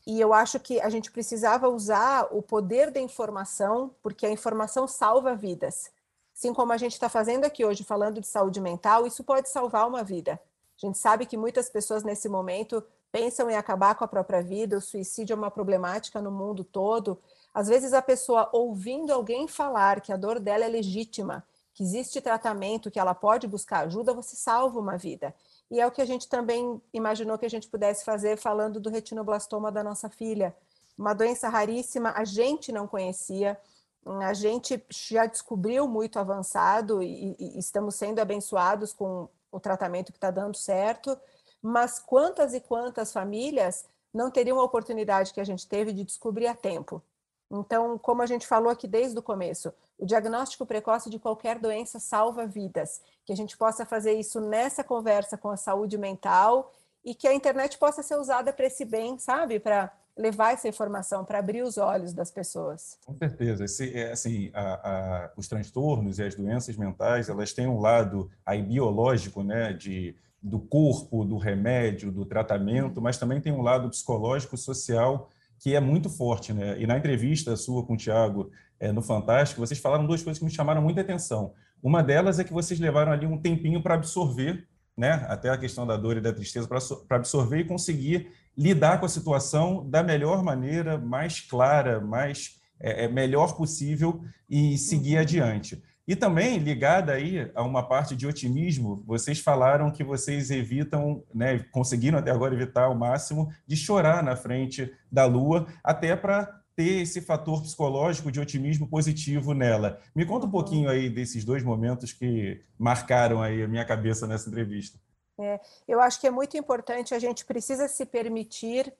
E eu acho que a gente precisava usar o poder da informação, porque a informação salva vidas. Assim como a gente está fazendo aqui hoje, falando de saúde mental, isso pode salvar uma vida. A gente sabe que muitas pessoas nesse momento pensam em acabar com a própria vida, o suicídio é uma problemática no mundo todo. Às vezes a pessoa ouvindo alguém falar que a dor dela é legítima, que existe tratamento, que ela pode buscar ajuda, você salva uma vida. E é o que a gente também imaginou que a gente pudesse fazer falando do retinoblastoma da nossa filha. Uma doença raríssima, a gente não conhecia, a gente já descobriu muito avançado e, e estamos sendo abençoados com o tratamento que está dando certo, mas quantas e quantas famílias não teriam a oportunidade que a gente teve de descobrir a tempo? Então, como a gente falou aqui desde o começo, o diagnóstico precoce de qualquer doença salva vidas. Que a gente possa fazer isso nessa conversa com a saúde mental e que a internet possa ser usada para esse bem, sabe? Para levar essa informação, para abrir os olhos das pessoas.
Com certeza. Esse, é, assim, a, a, os transtornos e as doenças mentais, elas têm um lado aí biológico, né? De, do corpo, do remédio, do tratamento, mas também tem um lado psicológico, social que é muito forte, né? E na entrevista sua com o Tiago é, no Fantástico, vocês falaram duas coisas que me chamaram muita atenção. Uma delas é que vocês levaram ali um tempinho para absorver, né? Até a questão da dor e da tristeza, para absorver e conseguir lidar com a situação da melhor maneira, mais clara, mais é, é melhor possível e seguir uhum. adiante. E também, ligada aí a uma parte de otimismo, vocês falaram que vocês evitam, né, conseguiram até agora evitar ao máximo de chorar na frente da Lua, até para ter esse fator psicológico de otimismo positivo nela. Me conta um pouquinho aí desses dois momentos que marcaram aí a minha cabeça nessa entrevista.
É, eu acho que é muito importante, a gente precisa se permitir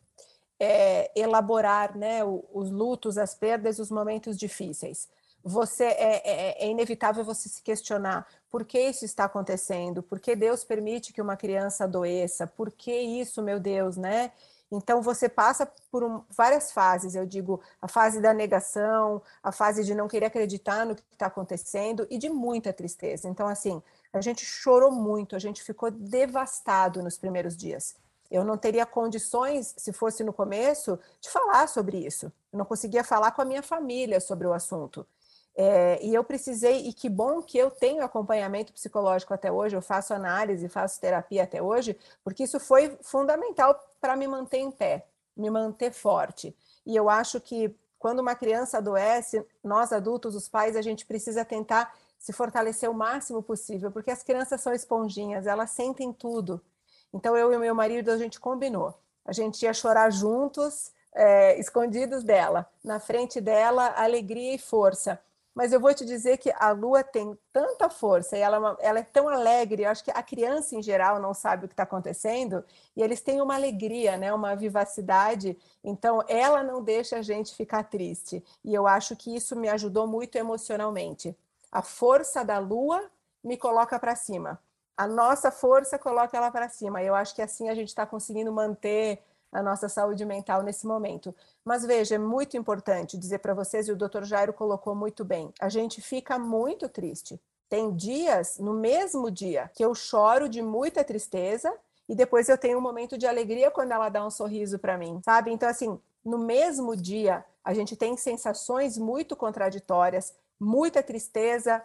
é, elaborar né, os lutos, as perdas, os momentos difíceis você é, é, é, inevitável você se questionar por que isso está acontecendo, por que Deus permite que uma criança adoeça, por que isso, meu Deus, né? Então você passa por um, várias fases, eu digo, a fase da negação, a fase de não querer acreditar no que está acontecendo e de muita tristeza. Então, assim, a gente chorou muito, a gente ficou devastado nos primeiros dias. Eu não teria condições, se fosse no começo, de falar sobre isso. Eu não conseguia falar com a minha família sobre o assunto. É, e eu precisei, e que bom que eu tenho acompanhamento psicológico até hoje, eu faço análise, faço terapia até hoje, porque isso foi fundamental para me manter em pé, me manter forte. E eu acho que quando uma criança adoece, nós adultos, os pais, a gente precisa tentar se fortalecer o máximo possível, porque as crianças são esponjinhas, elas sentem tudo. Então eu e meu marido, a gente combinou. A gente ia chorar juntos, é, escondidos dela, na frente dela, alegria e força mas eu vou te dizer que a lua tem tanta força e ela, é ela é tão alegre. Eu acho que a criança em geral não sabe o que está acontecendo e eles têm uma alegria, né, uma vivacidade. Então, ela não deixa a gente ficar triste. E eu acho que isso me ajudou muito emocionalmente. A força da lua me coloca para cima. A nossa força coloca ela para cima. Eu acho que assim a gente está conseguindo manter a nossa saúde mental nesse momento. Mas veja, é muito importante dizer para vocês, e o Dr. Jairo colocou muito bem, a gente fica muito triste. Tem dias, no mesmo dia, que eu choro de muita tristeza e depois eu tenho um momento de alegria quando ela dá um sorriso para mim, sabe? Então, assim, no mesmo dia, a gente tem sensações muito contraditórias, muita tristeza,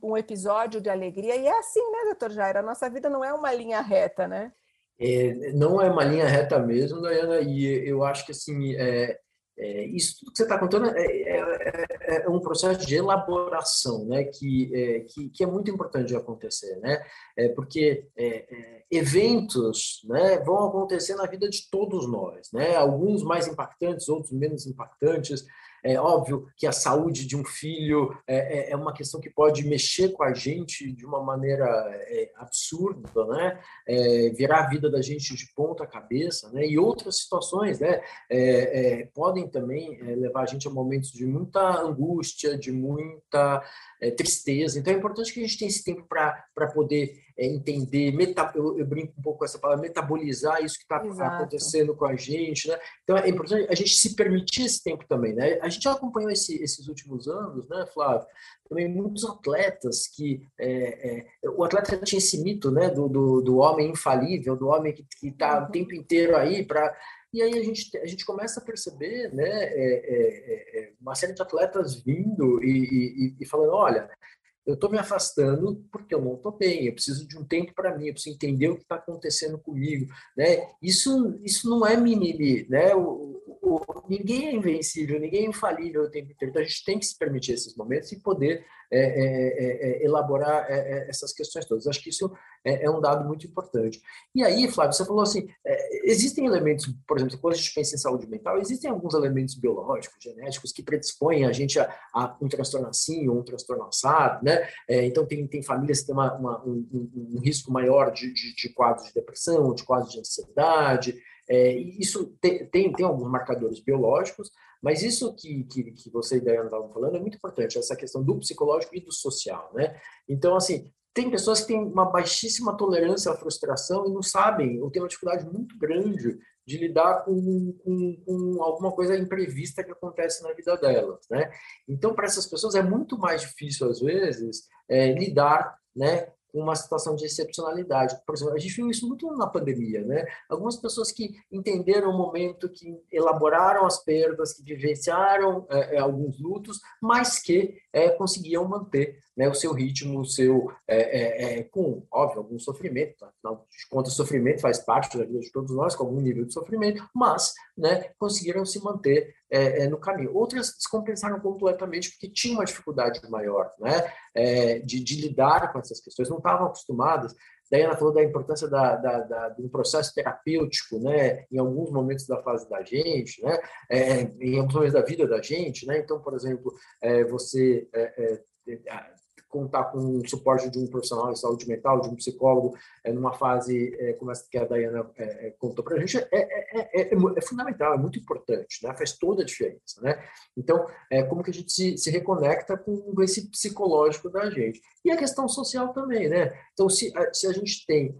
um episódio de alegria, e é assim, né, doutor Jairo? A nossa vida não é uma linha reta, né?
É, não é uma linha reta mesmo, Diana, e eu acho que assim, é, é, isso tudo que você está contando é, é, é, é, um processo de elaboração, né, que, que, que, é muito importante de acontecer, né, porque eventos, né, vão acontecer na vida de todos nós, né, alguns mais impactantes, outros menos impactantes, é óbvio que a saúde de um filho é, é, é uma questão que pode mexer com a gente de uma maneira é, absurda, né? É, virar a vida da gente de ponta cabeça, né? E outras situações, né? É, é, podem também levar a gente a momentos de muita angústia, de muita tristeza. Então é importante que a gente tenha esse tempo para poder é, entender, meta, eu, eu, brinco um pouco com essa palavra, metabolizar isso que está acontecendo com a gente, né? Então é importante a gente se permitir esse tempo também, né? A gente acompanhou esse, esses últimos anos, né, Flávio? Também muitos atletas que é, é, o atleta tinha esse mito, né, do, do, do homem infalível, do homem que está uhum. o tempo inteiro aí para e aí a gente, a gente começa a perceber né, é, é, é, uma série de atletas vindo e, e, e falando, olha, eu estou me afastando porque eu não estou bem, eu preciso de um tempo para mim, eu preciso entender o que está acontecendo comigo. Né? Isso, isso não é mimimi, né? O, ninguém é invencível, ninguém é infalível o tempo inteiro, então a gente tem que se permitir esses momentos e poder é, é, é, é elaborar é, essas questões todas. Acho que isso é, um dado muito importante. E aí, Flávio, você falou assim, existem elementos, por exemplo, quando a gente pensa em saúde mental, existem alguns elementos biológicos, genéticos, que predispõem a gente a, a um transtorno assim ou um transtorno assado, né? então, tem, tem famílias que têm uma, uma, um, um, risco maior de, de, de quadros de depressão, de quadros de ansiedade, é, isso tem, tem, tem, alguns marcadores biológicos, mas isso que, que, que você e Diana estavam falando é muito importante, essa questão do psicológico e do social, né? Então, assim, tem pessoas que têm uma baixíssima tolerância à frustração e não sabem, ou têm uma dificuldade muito grande de lidar com, com, com, alguma coisa imprevista que acontece na vida delas, né? Então, para essas pessoas é muito mais difícil, às vezes, é, lidar né, uma situação de excepcionalidade. Por exemplo, a gente viu isso muito na pandemia, né? Algumas pessoas que entenderam o momento, que elaboraram as perdas, que vivenciaram é, alguns lutos, mas que é, conseguiam manter né, o seu ritmo, o seu, é, é, é, com, óbvio, algum sofrimento, tá? afinal de contas, sofrimento faz parte da vida de todos nós, com algum nível de sofrimento, mas né, conseguiram se manter é, é, no caminho. Outras descompensaram completamente porque tinham uma dificuldade maior né, é, de, de, lidar com essas questões, não estavam acostumadas. Daí ela falou da importância da, da, da, de um processo terapêutico, né, em alguns momentos da fase da gente, né, em alguns momentos da vida da gente, né. Então, por exemplo, você contar com o suporte de um profissional de saúde mental, de um psicólogo, é, numa fase é, como essa que a Dayana é, contou para a gente, é, é, é, fundamental, é muito importante, né? faz toda a diferença. Né? Então, é, como que a gente se, se reconecta com esse psicológico da gente? E a questão social também, né? Então, se, se a gente tem,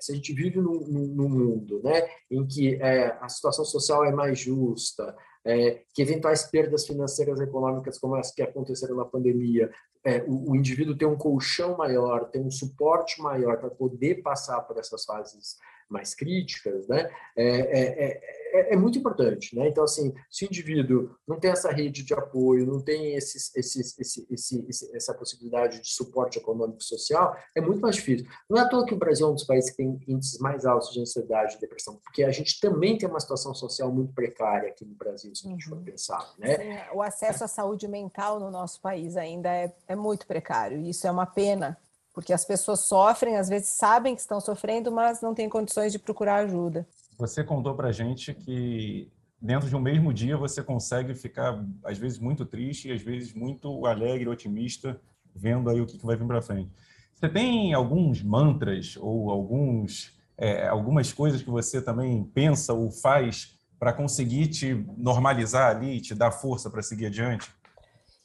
se a gente vive num, num mundo né, em que a situação social é mais justa, é, que eventuais perdas financeiras e econômicas como as que aconteceram na pandemia, é, o, o, indivíduo tem um colchão maior, tem um suporte maior para poder passar por essas fases mais críticas, né? É, é, é é, é, muito importante, né? Então, assim, se o indivíduo não tem essa rede de apoio, não tem esses, esses, esse, esse, essa possibilidade de suporte econômico e social, é muito mais difícil. Não é à toa que o Brasil é um dos países que tem índices mais altos de ansiedade e depressão, porque a gente também tem uma situação social muito precária aqui no Brasil, se a gente for uhum. pensar, né?
Sim, o acesso à saúde mental no nosso país ainda é, é muito precário, e isso é uma pena, porque as pessoas sofrem, às vezes sabem que estão sofrendo, mas não têm condições de procurar ajuda.
Você contou para gente que dentro de um mesmo dia você consegue ficar às vezes muito triste e às vezes muito alegre, otimista, vendo aí o que vai vir para frente. Você tem alguns mantras ou alguns é, algumas coisas que você também pensa ou faz para conseguir te normalizar ali, te dar força para seguir adiante?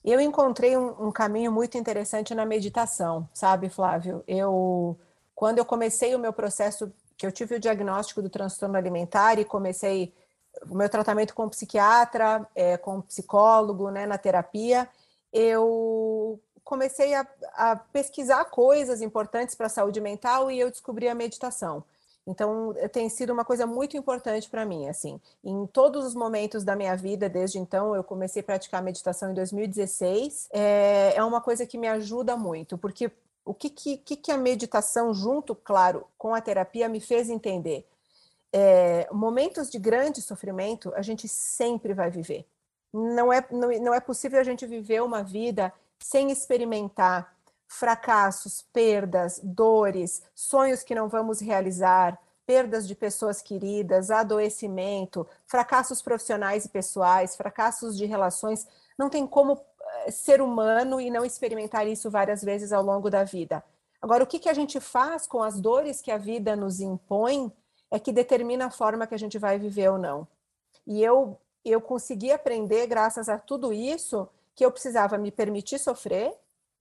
Eu encontrei um, um, caminho muito interessante na meditação, sabe, Flávio? Eu, quando eu comecei o meu processo que eu tive o diagnóstico do transtorno alimentar e comecei o meu tratamento com psiquiatra, é, com psicólogo, né, na terapia, eu comecei a, a pesquisar coisas importantes para a saúde mental e eu descobri a meditação. Então, tem sido uma coisa muito importante para mim, assim. Em todos os momentos da minha vida, desde então, eu comecei a praticar meditação em 2016. É, é uma coisa que me ajuda muito, porque o que, que, que a meditação, junto, claro, com a terapia, me fez entender? é, momentos de grande sofrimento a gente sempre vai viver. Não é, não, não é possível a gente viver uma vida sem experimentar fracassos, perdas, dores, sonhos que não vamos realizar, perdas de pessoas queridas, adoecimento, fracassos profissionais e pessoais, fracassos de relações. Não tem como eh, ser humano e não experimentar isso várias vezes ao longo da vida. Agora, o que, que a gente faz com as dores que a vida nos impõe é que determina a forma que a gente vai viver ou não. E eu, eu consegui aprender, graças a tudo isso, que eu precisava me permitir sofrer,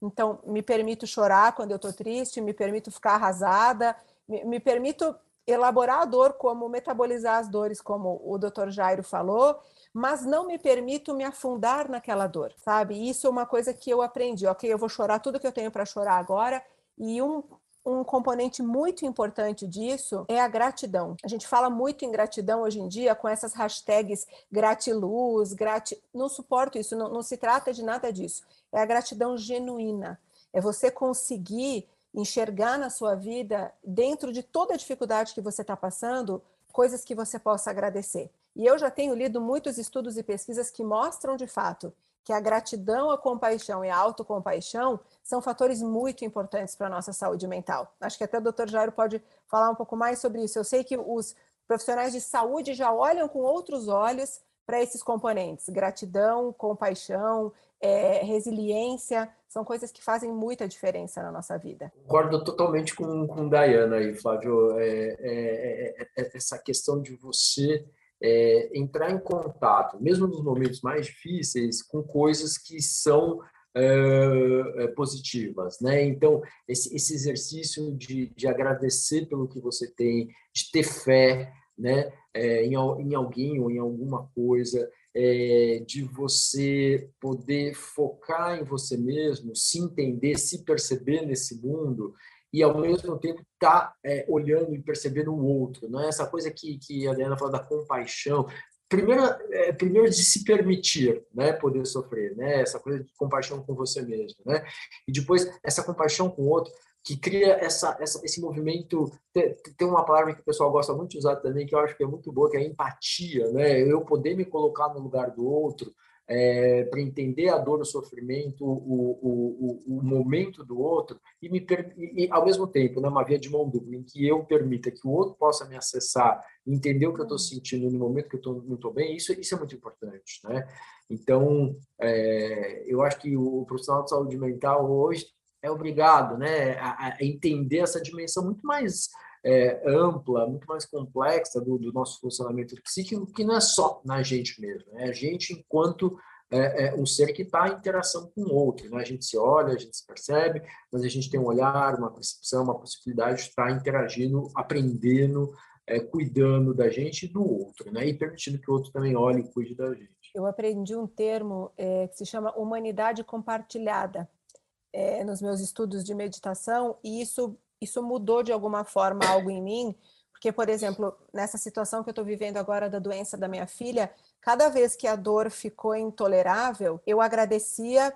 então me permito chorar quando eu estou triste, me permito ficar arrasada, me, me permito elaborar a dor, como metabolizar as dores, como o Dr. Jairo falou, mas não me permito me afundar naquela dor, sabe? Isso é uma coisa que eu aprendi. Ok, eu vou chorar tudo que eu tenho para chorar agora. E um, um componente muito importante disso é a gratidão. A gente fala muito em gratidão hoje em dia com essas hashtags gratiluz, grati... não suporto isso, não, não se trata de nada disso. É a gratidão genuína. É você conseguir enxergar na sua vida, dentro de toda a dificuldade que você está passando, coisas que você possa agradecer. E eu já tenho lido muitos estudos e pesquisas que mostram de fato que a gratidão, a compaixão e a autocompaixão são fatores muito importantes para a nossa saúde mental. Acho que até o Dr. Jairo pode falar um pouco mais sobre isso. Eu sei que os profissionais de saúde já olham com outros olhos para esses componentes: gratidão, compaixão, é, resiliência, são coisas que fazem muita diferença na nossa vida.
Concordo totalmente com, com Dayana aí, Flávio. É, é, é, é essa questão de você é, entrar em contato, mesmo nos momentos mais difíceis, com coisas que são é, positivas, né? Então, esse, esse exercício de, de agradecer pelo que você tem, de ter fé, né? em, em alguém ou em alguma coisa, é, de você poder focar em você mesmo, se entender, se perceber nesse mundo e ao mesmo tempo tá, é, olhando e percebendo o outro, não é essa coisa que, que a Adriana fala da compaixão. Primeiro, é, primeiro de se permitir, né, poder sofrer, né, essa coisa de compaixão com você mesmo, né, e depois essa compaixão com o outro, que cria essa, essa, esse movimento. Tem, tem, uma palavra que o pessoal gosta muito de usar também, que eu acho que é muito boa, que é empatia, né? Eu poder me colocar no lugar do outro, é, para entender a dor, o sofrimento, o, o, o, o momento do outro, e, me, e, ao mesmo tempo, né, uma via de mão dupla, em que eu permita que o outro possa me acessar, entender o que eu estou sentindo no momento que eu não estou bem, isso, isso é muito importante. Né? Então, é, eu acho que o profissional de saúde mental hoje é obrigado né, a, a entender essa dimensão muito mais é, ampla, muito mais complexa do, do, nosso funcionamento psíquico, que não é só na gente mesmo, é a gente enquanto é, é um ser que está em interação com o outro. Né? A gente se olha, a gente se percebe, mas a gente tem um olhar, uma percepção, uma possibilidade de estar interagindo, aprendendo, é, cuidando da gente e do outro, né? e permitindo que o outro também olhe e cuide da gente.
Eu aprendi um termo é, que se chama humanidade compartilhada é, nos meus estudos de meditação e isso, isso mudou de alguma forma algo em mim, porque, por exemplo, nessa situação que eu estou vivendo agora da doença da minha filha, cada vez que a dor ficou intolerável, eu agradecia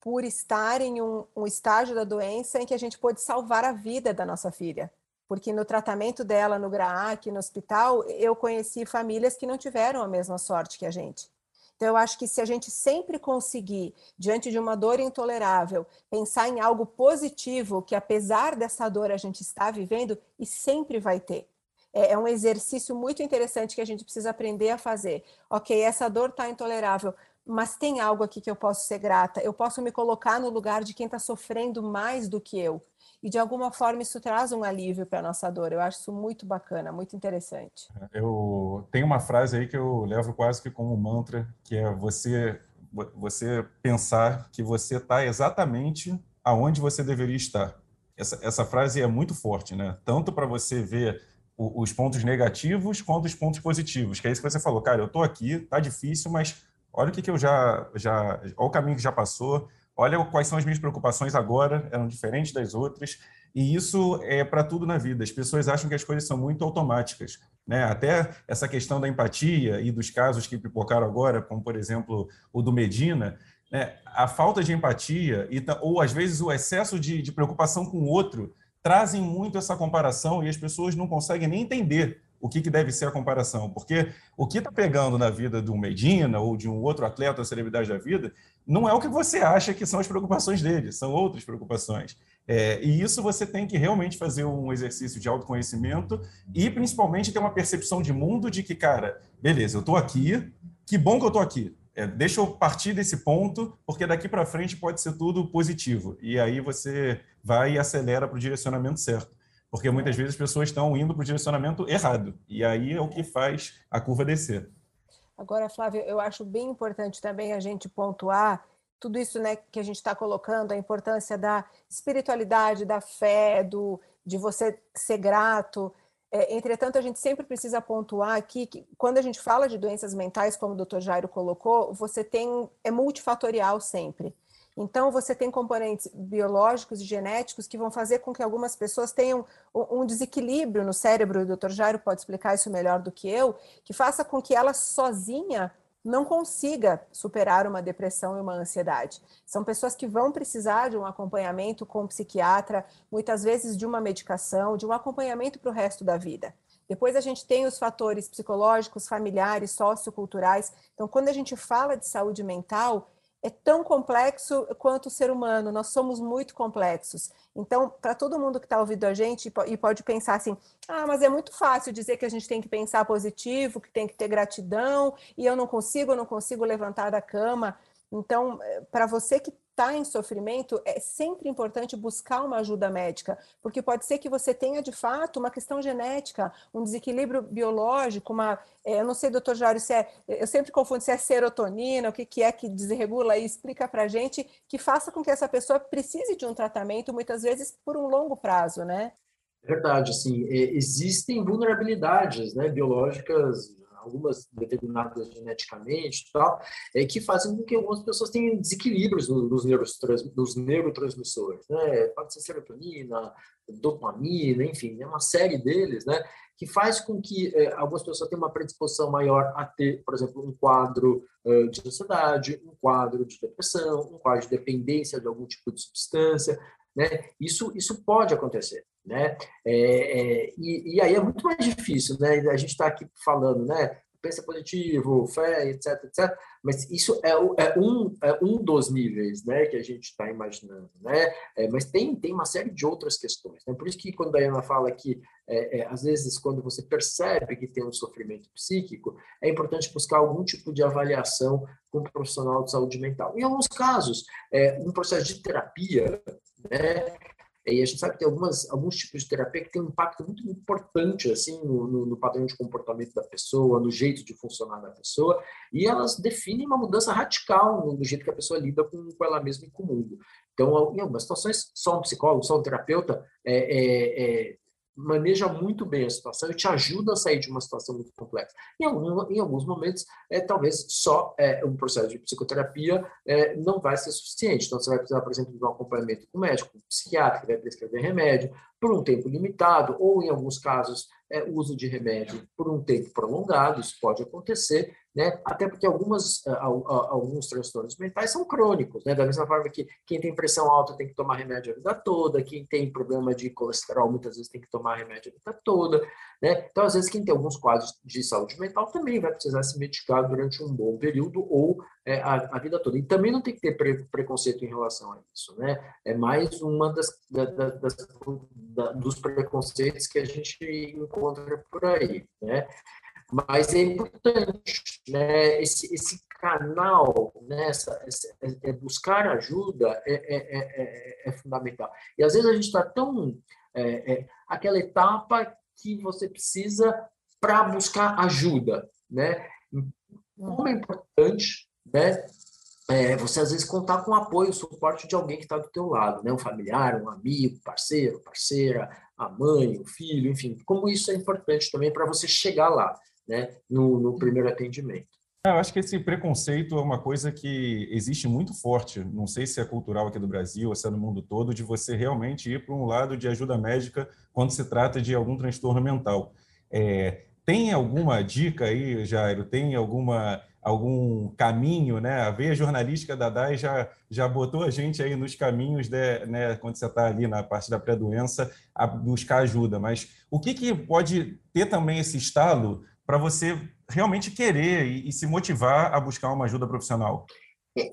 por estar em um, um estágio da doença em que a gente pôde salvar a vida da nossa filha porque no tratamento dela no GRAAC, no hospital, eu conheci famílias que não tiveram a mesma sorte que a gente. Então, eu acho que se a gente sempre conseguir, diante de uma dor intolerável, pensar em algo positivo, que apesar dessa dor a gente está vivendo, e sempre vai ter. É, é um exercício muito interessante que a gente precisa aprender a fazer. Ok, essa dor está intolerável, mas tem algo aqui que eu posso ser grata. Eu posso me colocar no lugar de quem está sofrendo mais do que eu e de alguma forma isso traz um alívio para a nossa dor. Eu acho isso muito bacana, muito interessante.
Eu tenho uma frase aí que eu levo quase que como mantra, que é você você pensar que você está exatamente aonde você deveria estar. Essa, essa frase é muito forte, né? Tanto para você ver o, os pontos negativos quanto os pontos positivos, que é isso que você falou, cara, eu estou aqui, tá difícil, mas olha o que, que eu já, já, olha o caminho que já passou, olha quais são as minhas preocupações agora, eram diferentes das outras, e isso é para tudo na vida. As pessoas acham que as coisas são muito automáticas. Né? Até essa questão da empatia e dos casos que pipocaram agora, como por exemplo o do Medina, né? a falta de empatia ou às vezes o excesso de, de preocupação com o outro trazem muito essa comparação e as pessoas não conseguem nem entender o que, que deve ser a comparação. Porque o que está pegando na vida do Medina ou de um outro atleta, celebridade da vida, não é o que você acha que são as preocupações dele, são outras preocupações. É, e isso você tem que realmente fazer um exercício de autoconhecimento e, principalmente, ter uma percepção de mundo de que, cara, beleza, eu estou aqui, que bom que eu estou aqui. É, deixa eu partir desse ponto, porque daqui para frente pode ser tudo positivo. E aí você vai e acelera para o direcionamento certo. Porque muitas vezes as pessoas estão indo para o direcionamento errado. E aí é o que faz a curva descer.
Agora, Flávio, eu acho bem importante também a gente pontuar tudo isso né, que a gente está colocando, a importância da espiritualidade, da fé, do, de você ser grato. É, entretanto, a gente sempre precisa pontuar aqui que quando a gente fala de doenças mentais, como o Dr. Jairo colocou, você tem é multifatorial sempre. Então, você tem componentes biológicos e genéticos que vão fazer com que algumas pessoas tenham um desequilíbrio no cérebro, o Dr. Jairo pode explicar isso melhor do que eu, que faça com que ela sozinha não consiga superar uma depressão e uma ansiedade. São pessoas que vão precisar de um acompanhamento com um psiquiatra, muitas vezes de uma medicação, de um acompanhamento para o resto da vida. Depois a gente tem os fatores psicológicos, familiares, socioculturais. Então, quando a gente fala de saúde mental, é tão complexo quanto o ser humano, nós somos muito complexos. Então, para todo mundo que está ouvindo a gente e pode pensar assim: ah, mas é muito fácil dizer que a gente tem que pensar positivo, que tem que ter gratidão, e eu não consigo, eu não consigo levantar da cama. Então, eh, para você que está em sofrimento, é sempre importante buscar uma ajuda médica, porque pode ser que você tenha de fato uma questão genética, um desequilíbrio biológico, uma. É, eu não sei, doutor Jário, se é. Eu sempre confundo se é serotonina, o que, que é que desregula e explica para a gente, que faça com que essa pessoa precise de um tratamento, muitas vezes por um longo prazo, né?
Verdade, assim, existem vulnerabilidades né, biológicas algumas determinadas geneticamente tal, é, que fazem com que algumas pessoas tenham desequilíbrios nos, nos neurotransmissores, né? Pode ser serotonina, dopamina, enfim, né? uma série deles, né? Que faz com que é, algumas pessoas tenham uma predisposição maior a ter, por exemplo, um quadro uh, de ansiedade, um quadro de depressão, um quadro de dependência de algum tipo de substância, né? Isso, isso pode acontecer. Né? É, é, e, e, aí é muito mais difícil, né? A gente está aqui falando, né? Pensa positivo, fé, etc, etc. Mas isso é, é, um, é um dos níveis, né? Que a gente está imaginando, né? É, mas tem, tem uma série de outras questões. Né? Por isso que quando a Ana fala que, é, às vezes, quando você percebe que tem um sofrimento psíquico, é importante buscar algum tipo de avaliação com um profissional de saúde mental. Em alguns casos, um processo de terapia, né? E a gente sabe que tem algumas, alguns tipos de terapia que tem um impacto muito importante assim no, no, no, padrão de comportamento da pessoa, no jeito de funcionar da pessoa, e elas definem uma mudança radical no, jeito que a pessoa lida com, com ela mesma e com o mundo. Então, em algumas situações, só um psicólogo, só um terapeuta é, é, é maneja muito bem a situação e te ajuda a sair de uma situação muito complexa. Em, algum, em alguns momentos, é, talvez só é, um processo de psicoterapia é, não vai ser suficiente. Então, você vai precisar, por exemplo, de um acompanhamento com médico, com psiquiatra, que vai prescrever remédio por um tempo limitado, ou, em alguns casos, é, uso de remédio por um tempo prolongado, isso pode acontecer, né? Até porque algumas, alguns transtornos mentais são crônicos, né? Da mesma forma que quem tem pressão alta tem que tomar remédio a vida toda, quem tem problema de colesterol muitas vezes tem que tomar remédio a vida toda, né? Então, às vezes, quem tem alguns quadros de saúde mental também vai precisar se medicar durante um bom período ou é, a, a, vida toda. E também não tem que ter pre, preconceito em relação a isso, né? É mais uma das, da, das da, dos preconceitos que a gente encontra por aí, né? Mas é importante, né? Esse, esse canal, né? Essa, essa, é, é buscar ajuda é, é, é, é, fundamental. E às vezes a gente está tão aquela etapa que você precisa para buscar ajuda, né? Como é importante, né? É, você às vezes contar com o apoio, suporte de alguém que está do teu lado, né? Um familiar, um amigo, parceiro, parceira, a mãe, o filho, enfim. Como isso é importante também para você chegar lá né, no, no primeiro atendimento.
É, eu acho que esse preconceito é uma coisa que existe muito forte, não sei se é cultural aqui do Brasil ou se é no mundo todo, de você realmente ir para um lado de ajuda médica quando se trata de algum transtorno mental. É, tem alguma dica aí, Jairo? Tem alguma algum caminho, né? A veia jornalística da DAI já, já botou a gente aí nos caminhos, de, né, quando você está ali na parte da pré-doença, a buscar ajuda. Mas o que, que pode ter também esse estalo para você realmente querer e, e, se motivar a buscar uma ajuda profissional?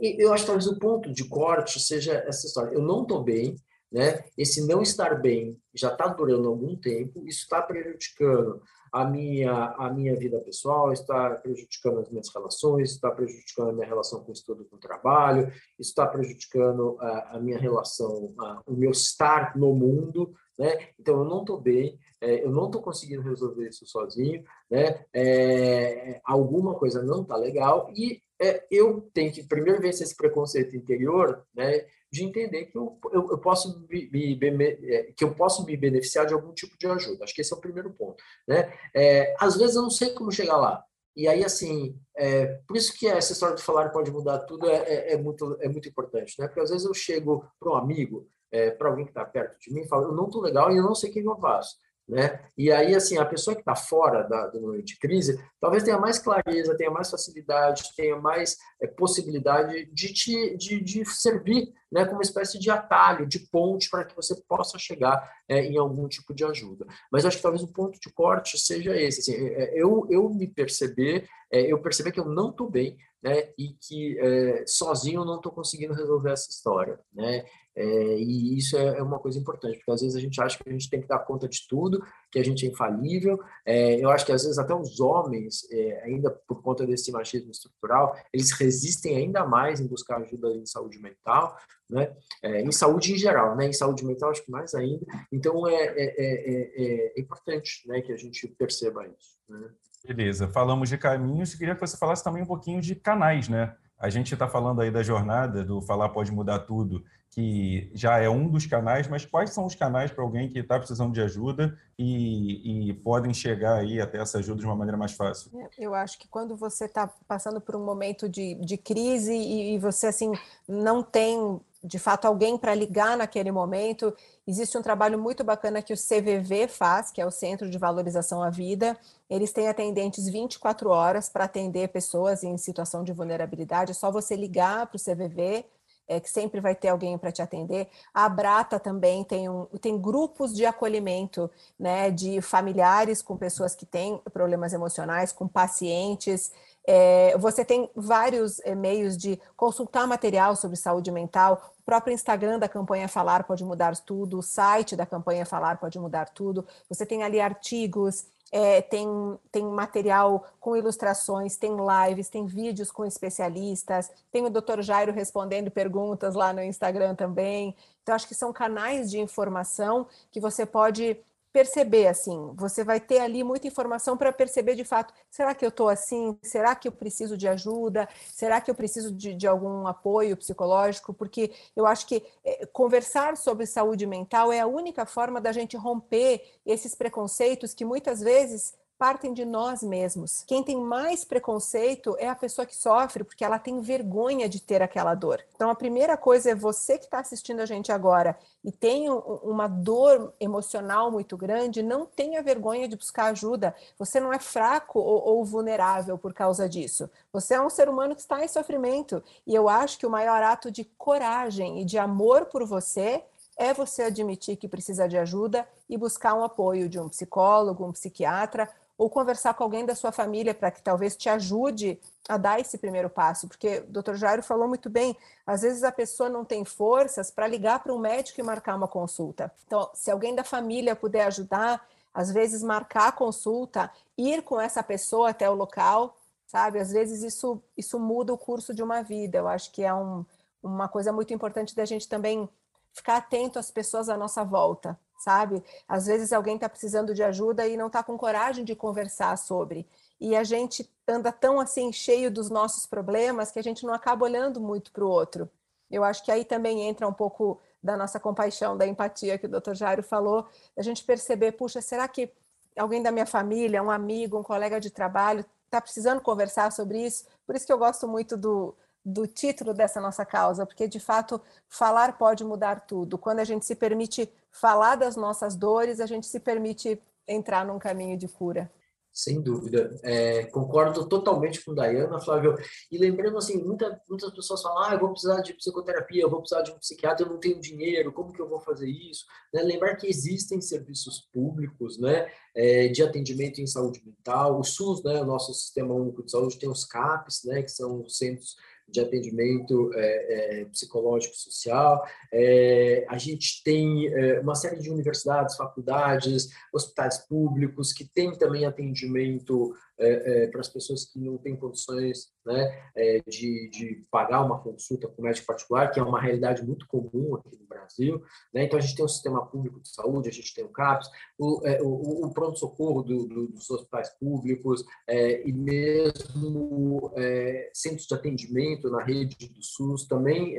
Eu acho que talvez o ponto de corte seja essa história. Eu não estou bem, né? Esse não estar bem já está durando algum tempo, isso está prejudicando a minha, a minha vida pessoal, está prejudicando as minhas relações, está prejudicando a minha relação com o estudo, com o trabalho, está prejudicando a, a minha relação, a, o meu estar no mundo, né? Então, eu não estou bem, é, eu não estou conseguindo resolver isso sozinho, né? É, alguma coisa não está legal e é, eu tenho que primeiro vencer esse preconceito interior, né? De entender que eu, eu, eu posso me, me, é, que eu posso me beneficiar de algum tipo de ajuda. Acho que esse é o primeiro ponto. Né? É, às vezes eu não sei como chegar lá. E aí, assim, é, por isso que essa história de falar pode mudar tudo é, é, é muito, é muito importante, né? Porque às vezes eu chego para um amigo, é, para alguém que está perto de mim, e falo, eu não estou legal e eu não sei o que eu faço. Né? E aí, assim, a pessoa que está fora da, do momento de crise, talvez tenha mais clareza, tenha mais facilidade, tenha mais é, possibilidade de te de, de servir né, como uma espécie de atalho, de ponte para que você possa chegar é, em algum tipo de ajuda. Mas acho que talvez o ponto de corte seja esse. Assim, é, é eu, eu me perceber, é, eu perceber que eu não estou bem, né, e que é, sozinho eu não estou conseguindo resolver essa história, né? É, e isso é, é, uma coisa importante, porque às vezes a gente acha que a gente tem que dar conta de tudo, que a gente é infalível. É, eu acho que às vezes até os homens, é, ainda por conta desse machismo estrutural, eles resistem ainda mais em buscar ajuda em saúde mental, né? É, em saúde em geral, né? Em saúde mental acho que mais ainda. Então é, é, importante, né, que a gente perceba isso. Né?
Beleza, falamos de caminhos. Queria que você falasse também um pouquinho de canais, né? A gente está falando aí da jornada do Falar Pode Mudar Tudo, que já é um dos canais, mas quais são os canais para alguém que está precisando de ajuda e, e, podem chegar aí até essa ajuda de uma maneira mais fácil?
Eu acho que quando você está passando por um momento de, de crise e, e você assim não tem de fato alguém para ligar naquele momento. Existe um trabalho muito bacana que o CVV faz, que é o Centro de Valorização à Vida. Eles têm atendentes 24 horas para atender pessoas em situação de vulnerabilidade. É só você ligar para o CVV, é, que sempre vai ter alguém para te atender. A Brata também tem, um, tem grupos de acolhimento né, de familiares com pessoas que têm problemas emocionais, com pacientes. É, você tem vários é, meios de consultar material sobre saúde mental. O próprio Instagram da campanha Falar pode mudar tudo, o site da campanha Falar pode mudar tudo. Você tem ali artigos, é, tem, tem material com ilustrações, tem lives, tem vídeos com especialistas, tem o Dr. Jairo respondendo perguntas lá no Instagram também. Então, acho que são canais de informação que você pode perceber assim, você vai ter ali muita informação para perceber de fato, será que eu estou assim? Será que eu preciso de ajuda? Será que eu preciso de, de algum apoio psicológico? Porque eu acho que é, conversar sobre saúde mental é a única forma da gente romper esses preconceitos que muitas vezes partem de nós mesmos. Quem tem mais preconceito é a pessoa que sofre, porque ela tem vergonha de ter aquela dor. Então, a primeira coisa é você que está assistindo a gente agora e tem uma dor emocional muito grande, não tenha vergonha de buscar ajuda. Você não é fraco ou, ou vulnerável por causa disso. Você é um ser humano que está em sofrimento. E eu acho que o maior ato de coragem e de amor por você é você admitir que precisa de ajuda e buscar um apoio de um psicólogo, um psiquiatra ou conversar com alguém da sua família para que talvez te ajude a dar esse primeiro passo, porque o Dr. Jairo falou muito bem, às vezes a pessoa não tem forças para ligar para um médico e marcar uma consulta. Então, se alguém da família puder ajudar, às vezes marcar a consulta, ir com essa pessoa até o local, sabe? Às vezes isso isso muda o curso de uma vida. Eu acho que é um, uma coisa muito importante da gente também ficar atento às pessoas à nossa volta, sabe? Às vezes alguém está precisando de ajuda e não está com coragem de conversar sobre. E a gente anda tão assim cheio dos nossos problemas que a gente não acaba olhando muito para o outro. Eu acho que aí também entra um pouco da nossa compaixão, da empatia que o Dr. Jairo falou, a gente perceber, puxa, será que alguém da minha família, um amigo, um colega de trabalho está precisando conversar sobre isso? Por isso que eu gosto muito do, do título dessa nossa causa, porque de fato falar pode mudar tudo. Quando a gente se permite falar das nossas dores, a gente se permite entrar num caminho de cura.
Sem dúvida. É, concordo totalmente com Dayana, Flávio. E lembrando, assim, muita, muitas pessoas falam, ah, eu vou precisar de psicoterapia, eu vou precisar de um psiquiatra, eu não tenho dinheiro, como que eu vou fazer isso? Né? Lembrar que existem serviços públicos, né, é, de atendimento em saúde mental. O SUS, né, o nosso Sistema Único de Saúde, tem os CAPs, né, que são os centros de atendimento é, é, psicológico social. É, a gente tem é, uma série de universidades, faculdades, hospitais públicos que têm também atendimento é, é, para as pessoas que não têm condições né, é, de, de pagar uma consulta com médico particular, que é uma realidade muito comum aqui no Brasil. Né? Então, a gente tem o sistema público de saúde, a gente tem o CAPS, o, é, o, o pronto-socorro do, do, dos hospitais públicos é, e mesmo é, centros de atendimento na rede do SUS, também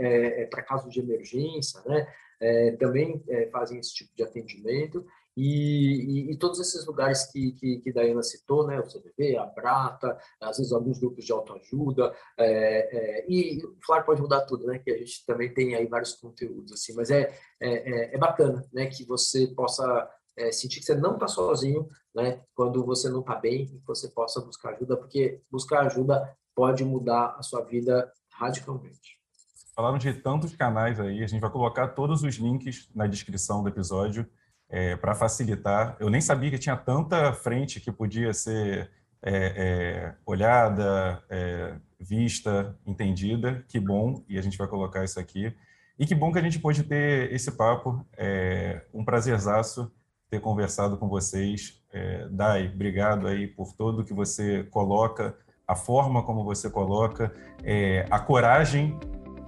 para casos de emergência, né? também fazem esse tipo de atendimento. E, e, e, todos esses lugares que, que, que Dayana citou, né, o CBV, a Brata, às vezes alguns grupos de autoajuda, é, é, e claro, pode mudar tudo, né, que a gente também tem aí vários conteúdos, assim, mas é, é, é, é bacana, né, que você possa é, sentir que você não está sozinho, né, quando você não está bem, e que você possa buscar ajuda, porque buscar ajuda pode mudar a sua vida radicalmente.
Falaram de tantos canais aí, a gente vai colocar todos os links na descrição do episódio, é, para facilitar. Eu nem sabia que tinha tanta frente que podia ser é, é, olhada, é, vista, entendida. Que bom, e a gente vai colocar isso aqui. E que bom que a gente pôde ter esse papo. É um prazerzaço ter conversado com vocês. Dai, obrigado aí por tudo que você coloca, a forma como você coloca, a coragem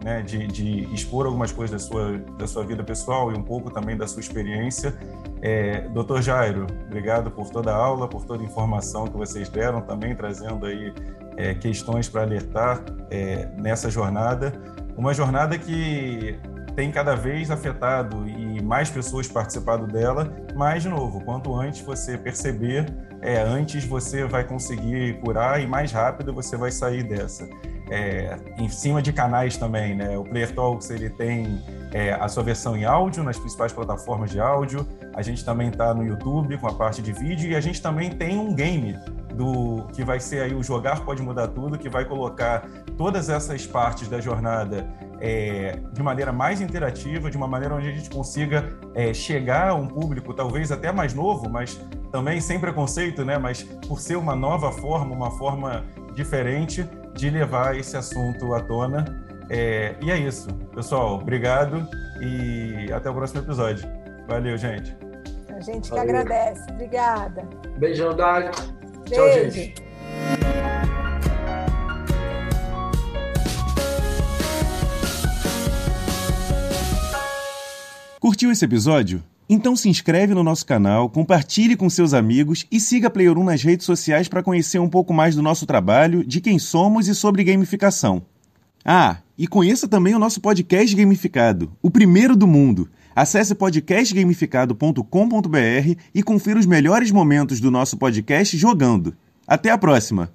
né, de, de, expor algumas coisas da sua, da sua vida pessoal e um pouco também da sua experiência. É, Doutor Jairo, obrigado por toda a aula, por toda a informação que vocês deram, também trazendo aí é, questões para alertar é, nessa jornada. Uma jornada que tem cada vez afetado e mais pessoas participado dela, mas, de novo, quanto antes você perceber, é, antes você vai conseguir curar e mais rápido você vai sair dessa é, em cima de canais também, né? O Player Talks ele tem é, a sua versão em áudio nas principais plataformas de áudio. A gente também está no YouTube com a parte de vídeo e a gente também tem um game do que vai ser aí o jogar pode mudar tudo, que vai colocar todas essas partes da jornada é, de maneira mais interativa, de uma maneira onde a gente consiga é, chegar a um público talvez até mais novo, mas também sem preconceito, né? Mas por ser uma nova forma, uma forma diferente, de levar esse assunto à tona. É, e é isso. Pessoal, obrigado e até o próximo episódio. Valeu, gente.
A gente que Valeu. agradece. Obrigada.
Beijão, Dag. Tchau, gente.
Curtiu esse episódio? Então se inscreve no nosso canal, compartilhe com seus amigos e siga Player 1 nas redes sociais para conhecer um pouco mais do nosso trabalho, de quem somos e sobre gamificação. Ah, e conheça também o nosso podcast gamificado, o primeiro do mundo. Acesse podcastgamificado.com.br e confira os melhores momentos do nosso podcast jogando. Até a próxima!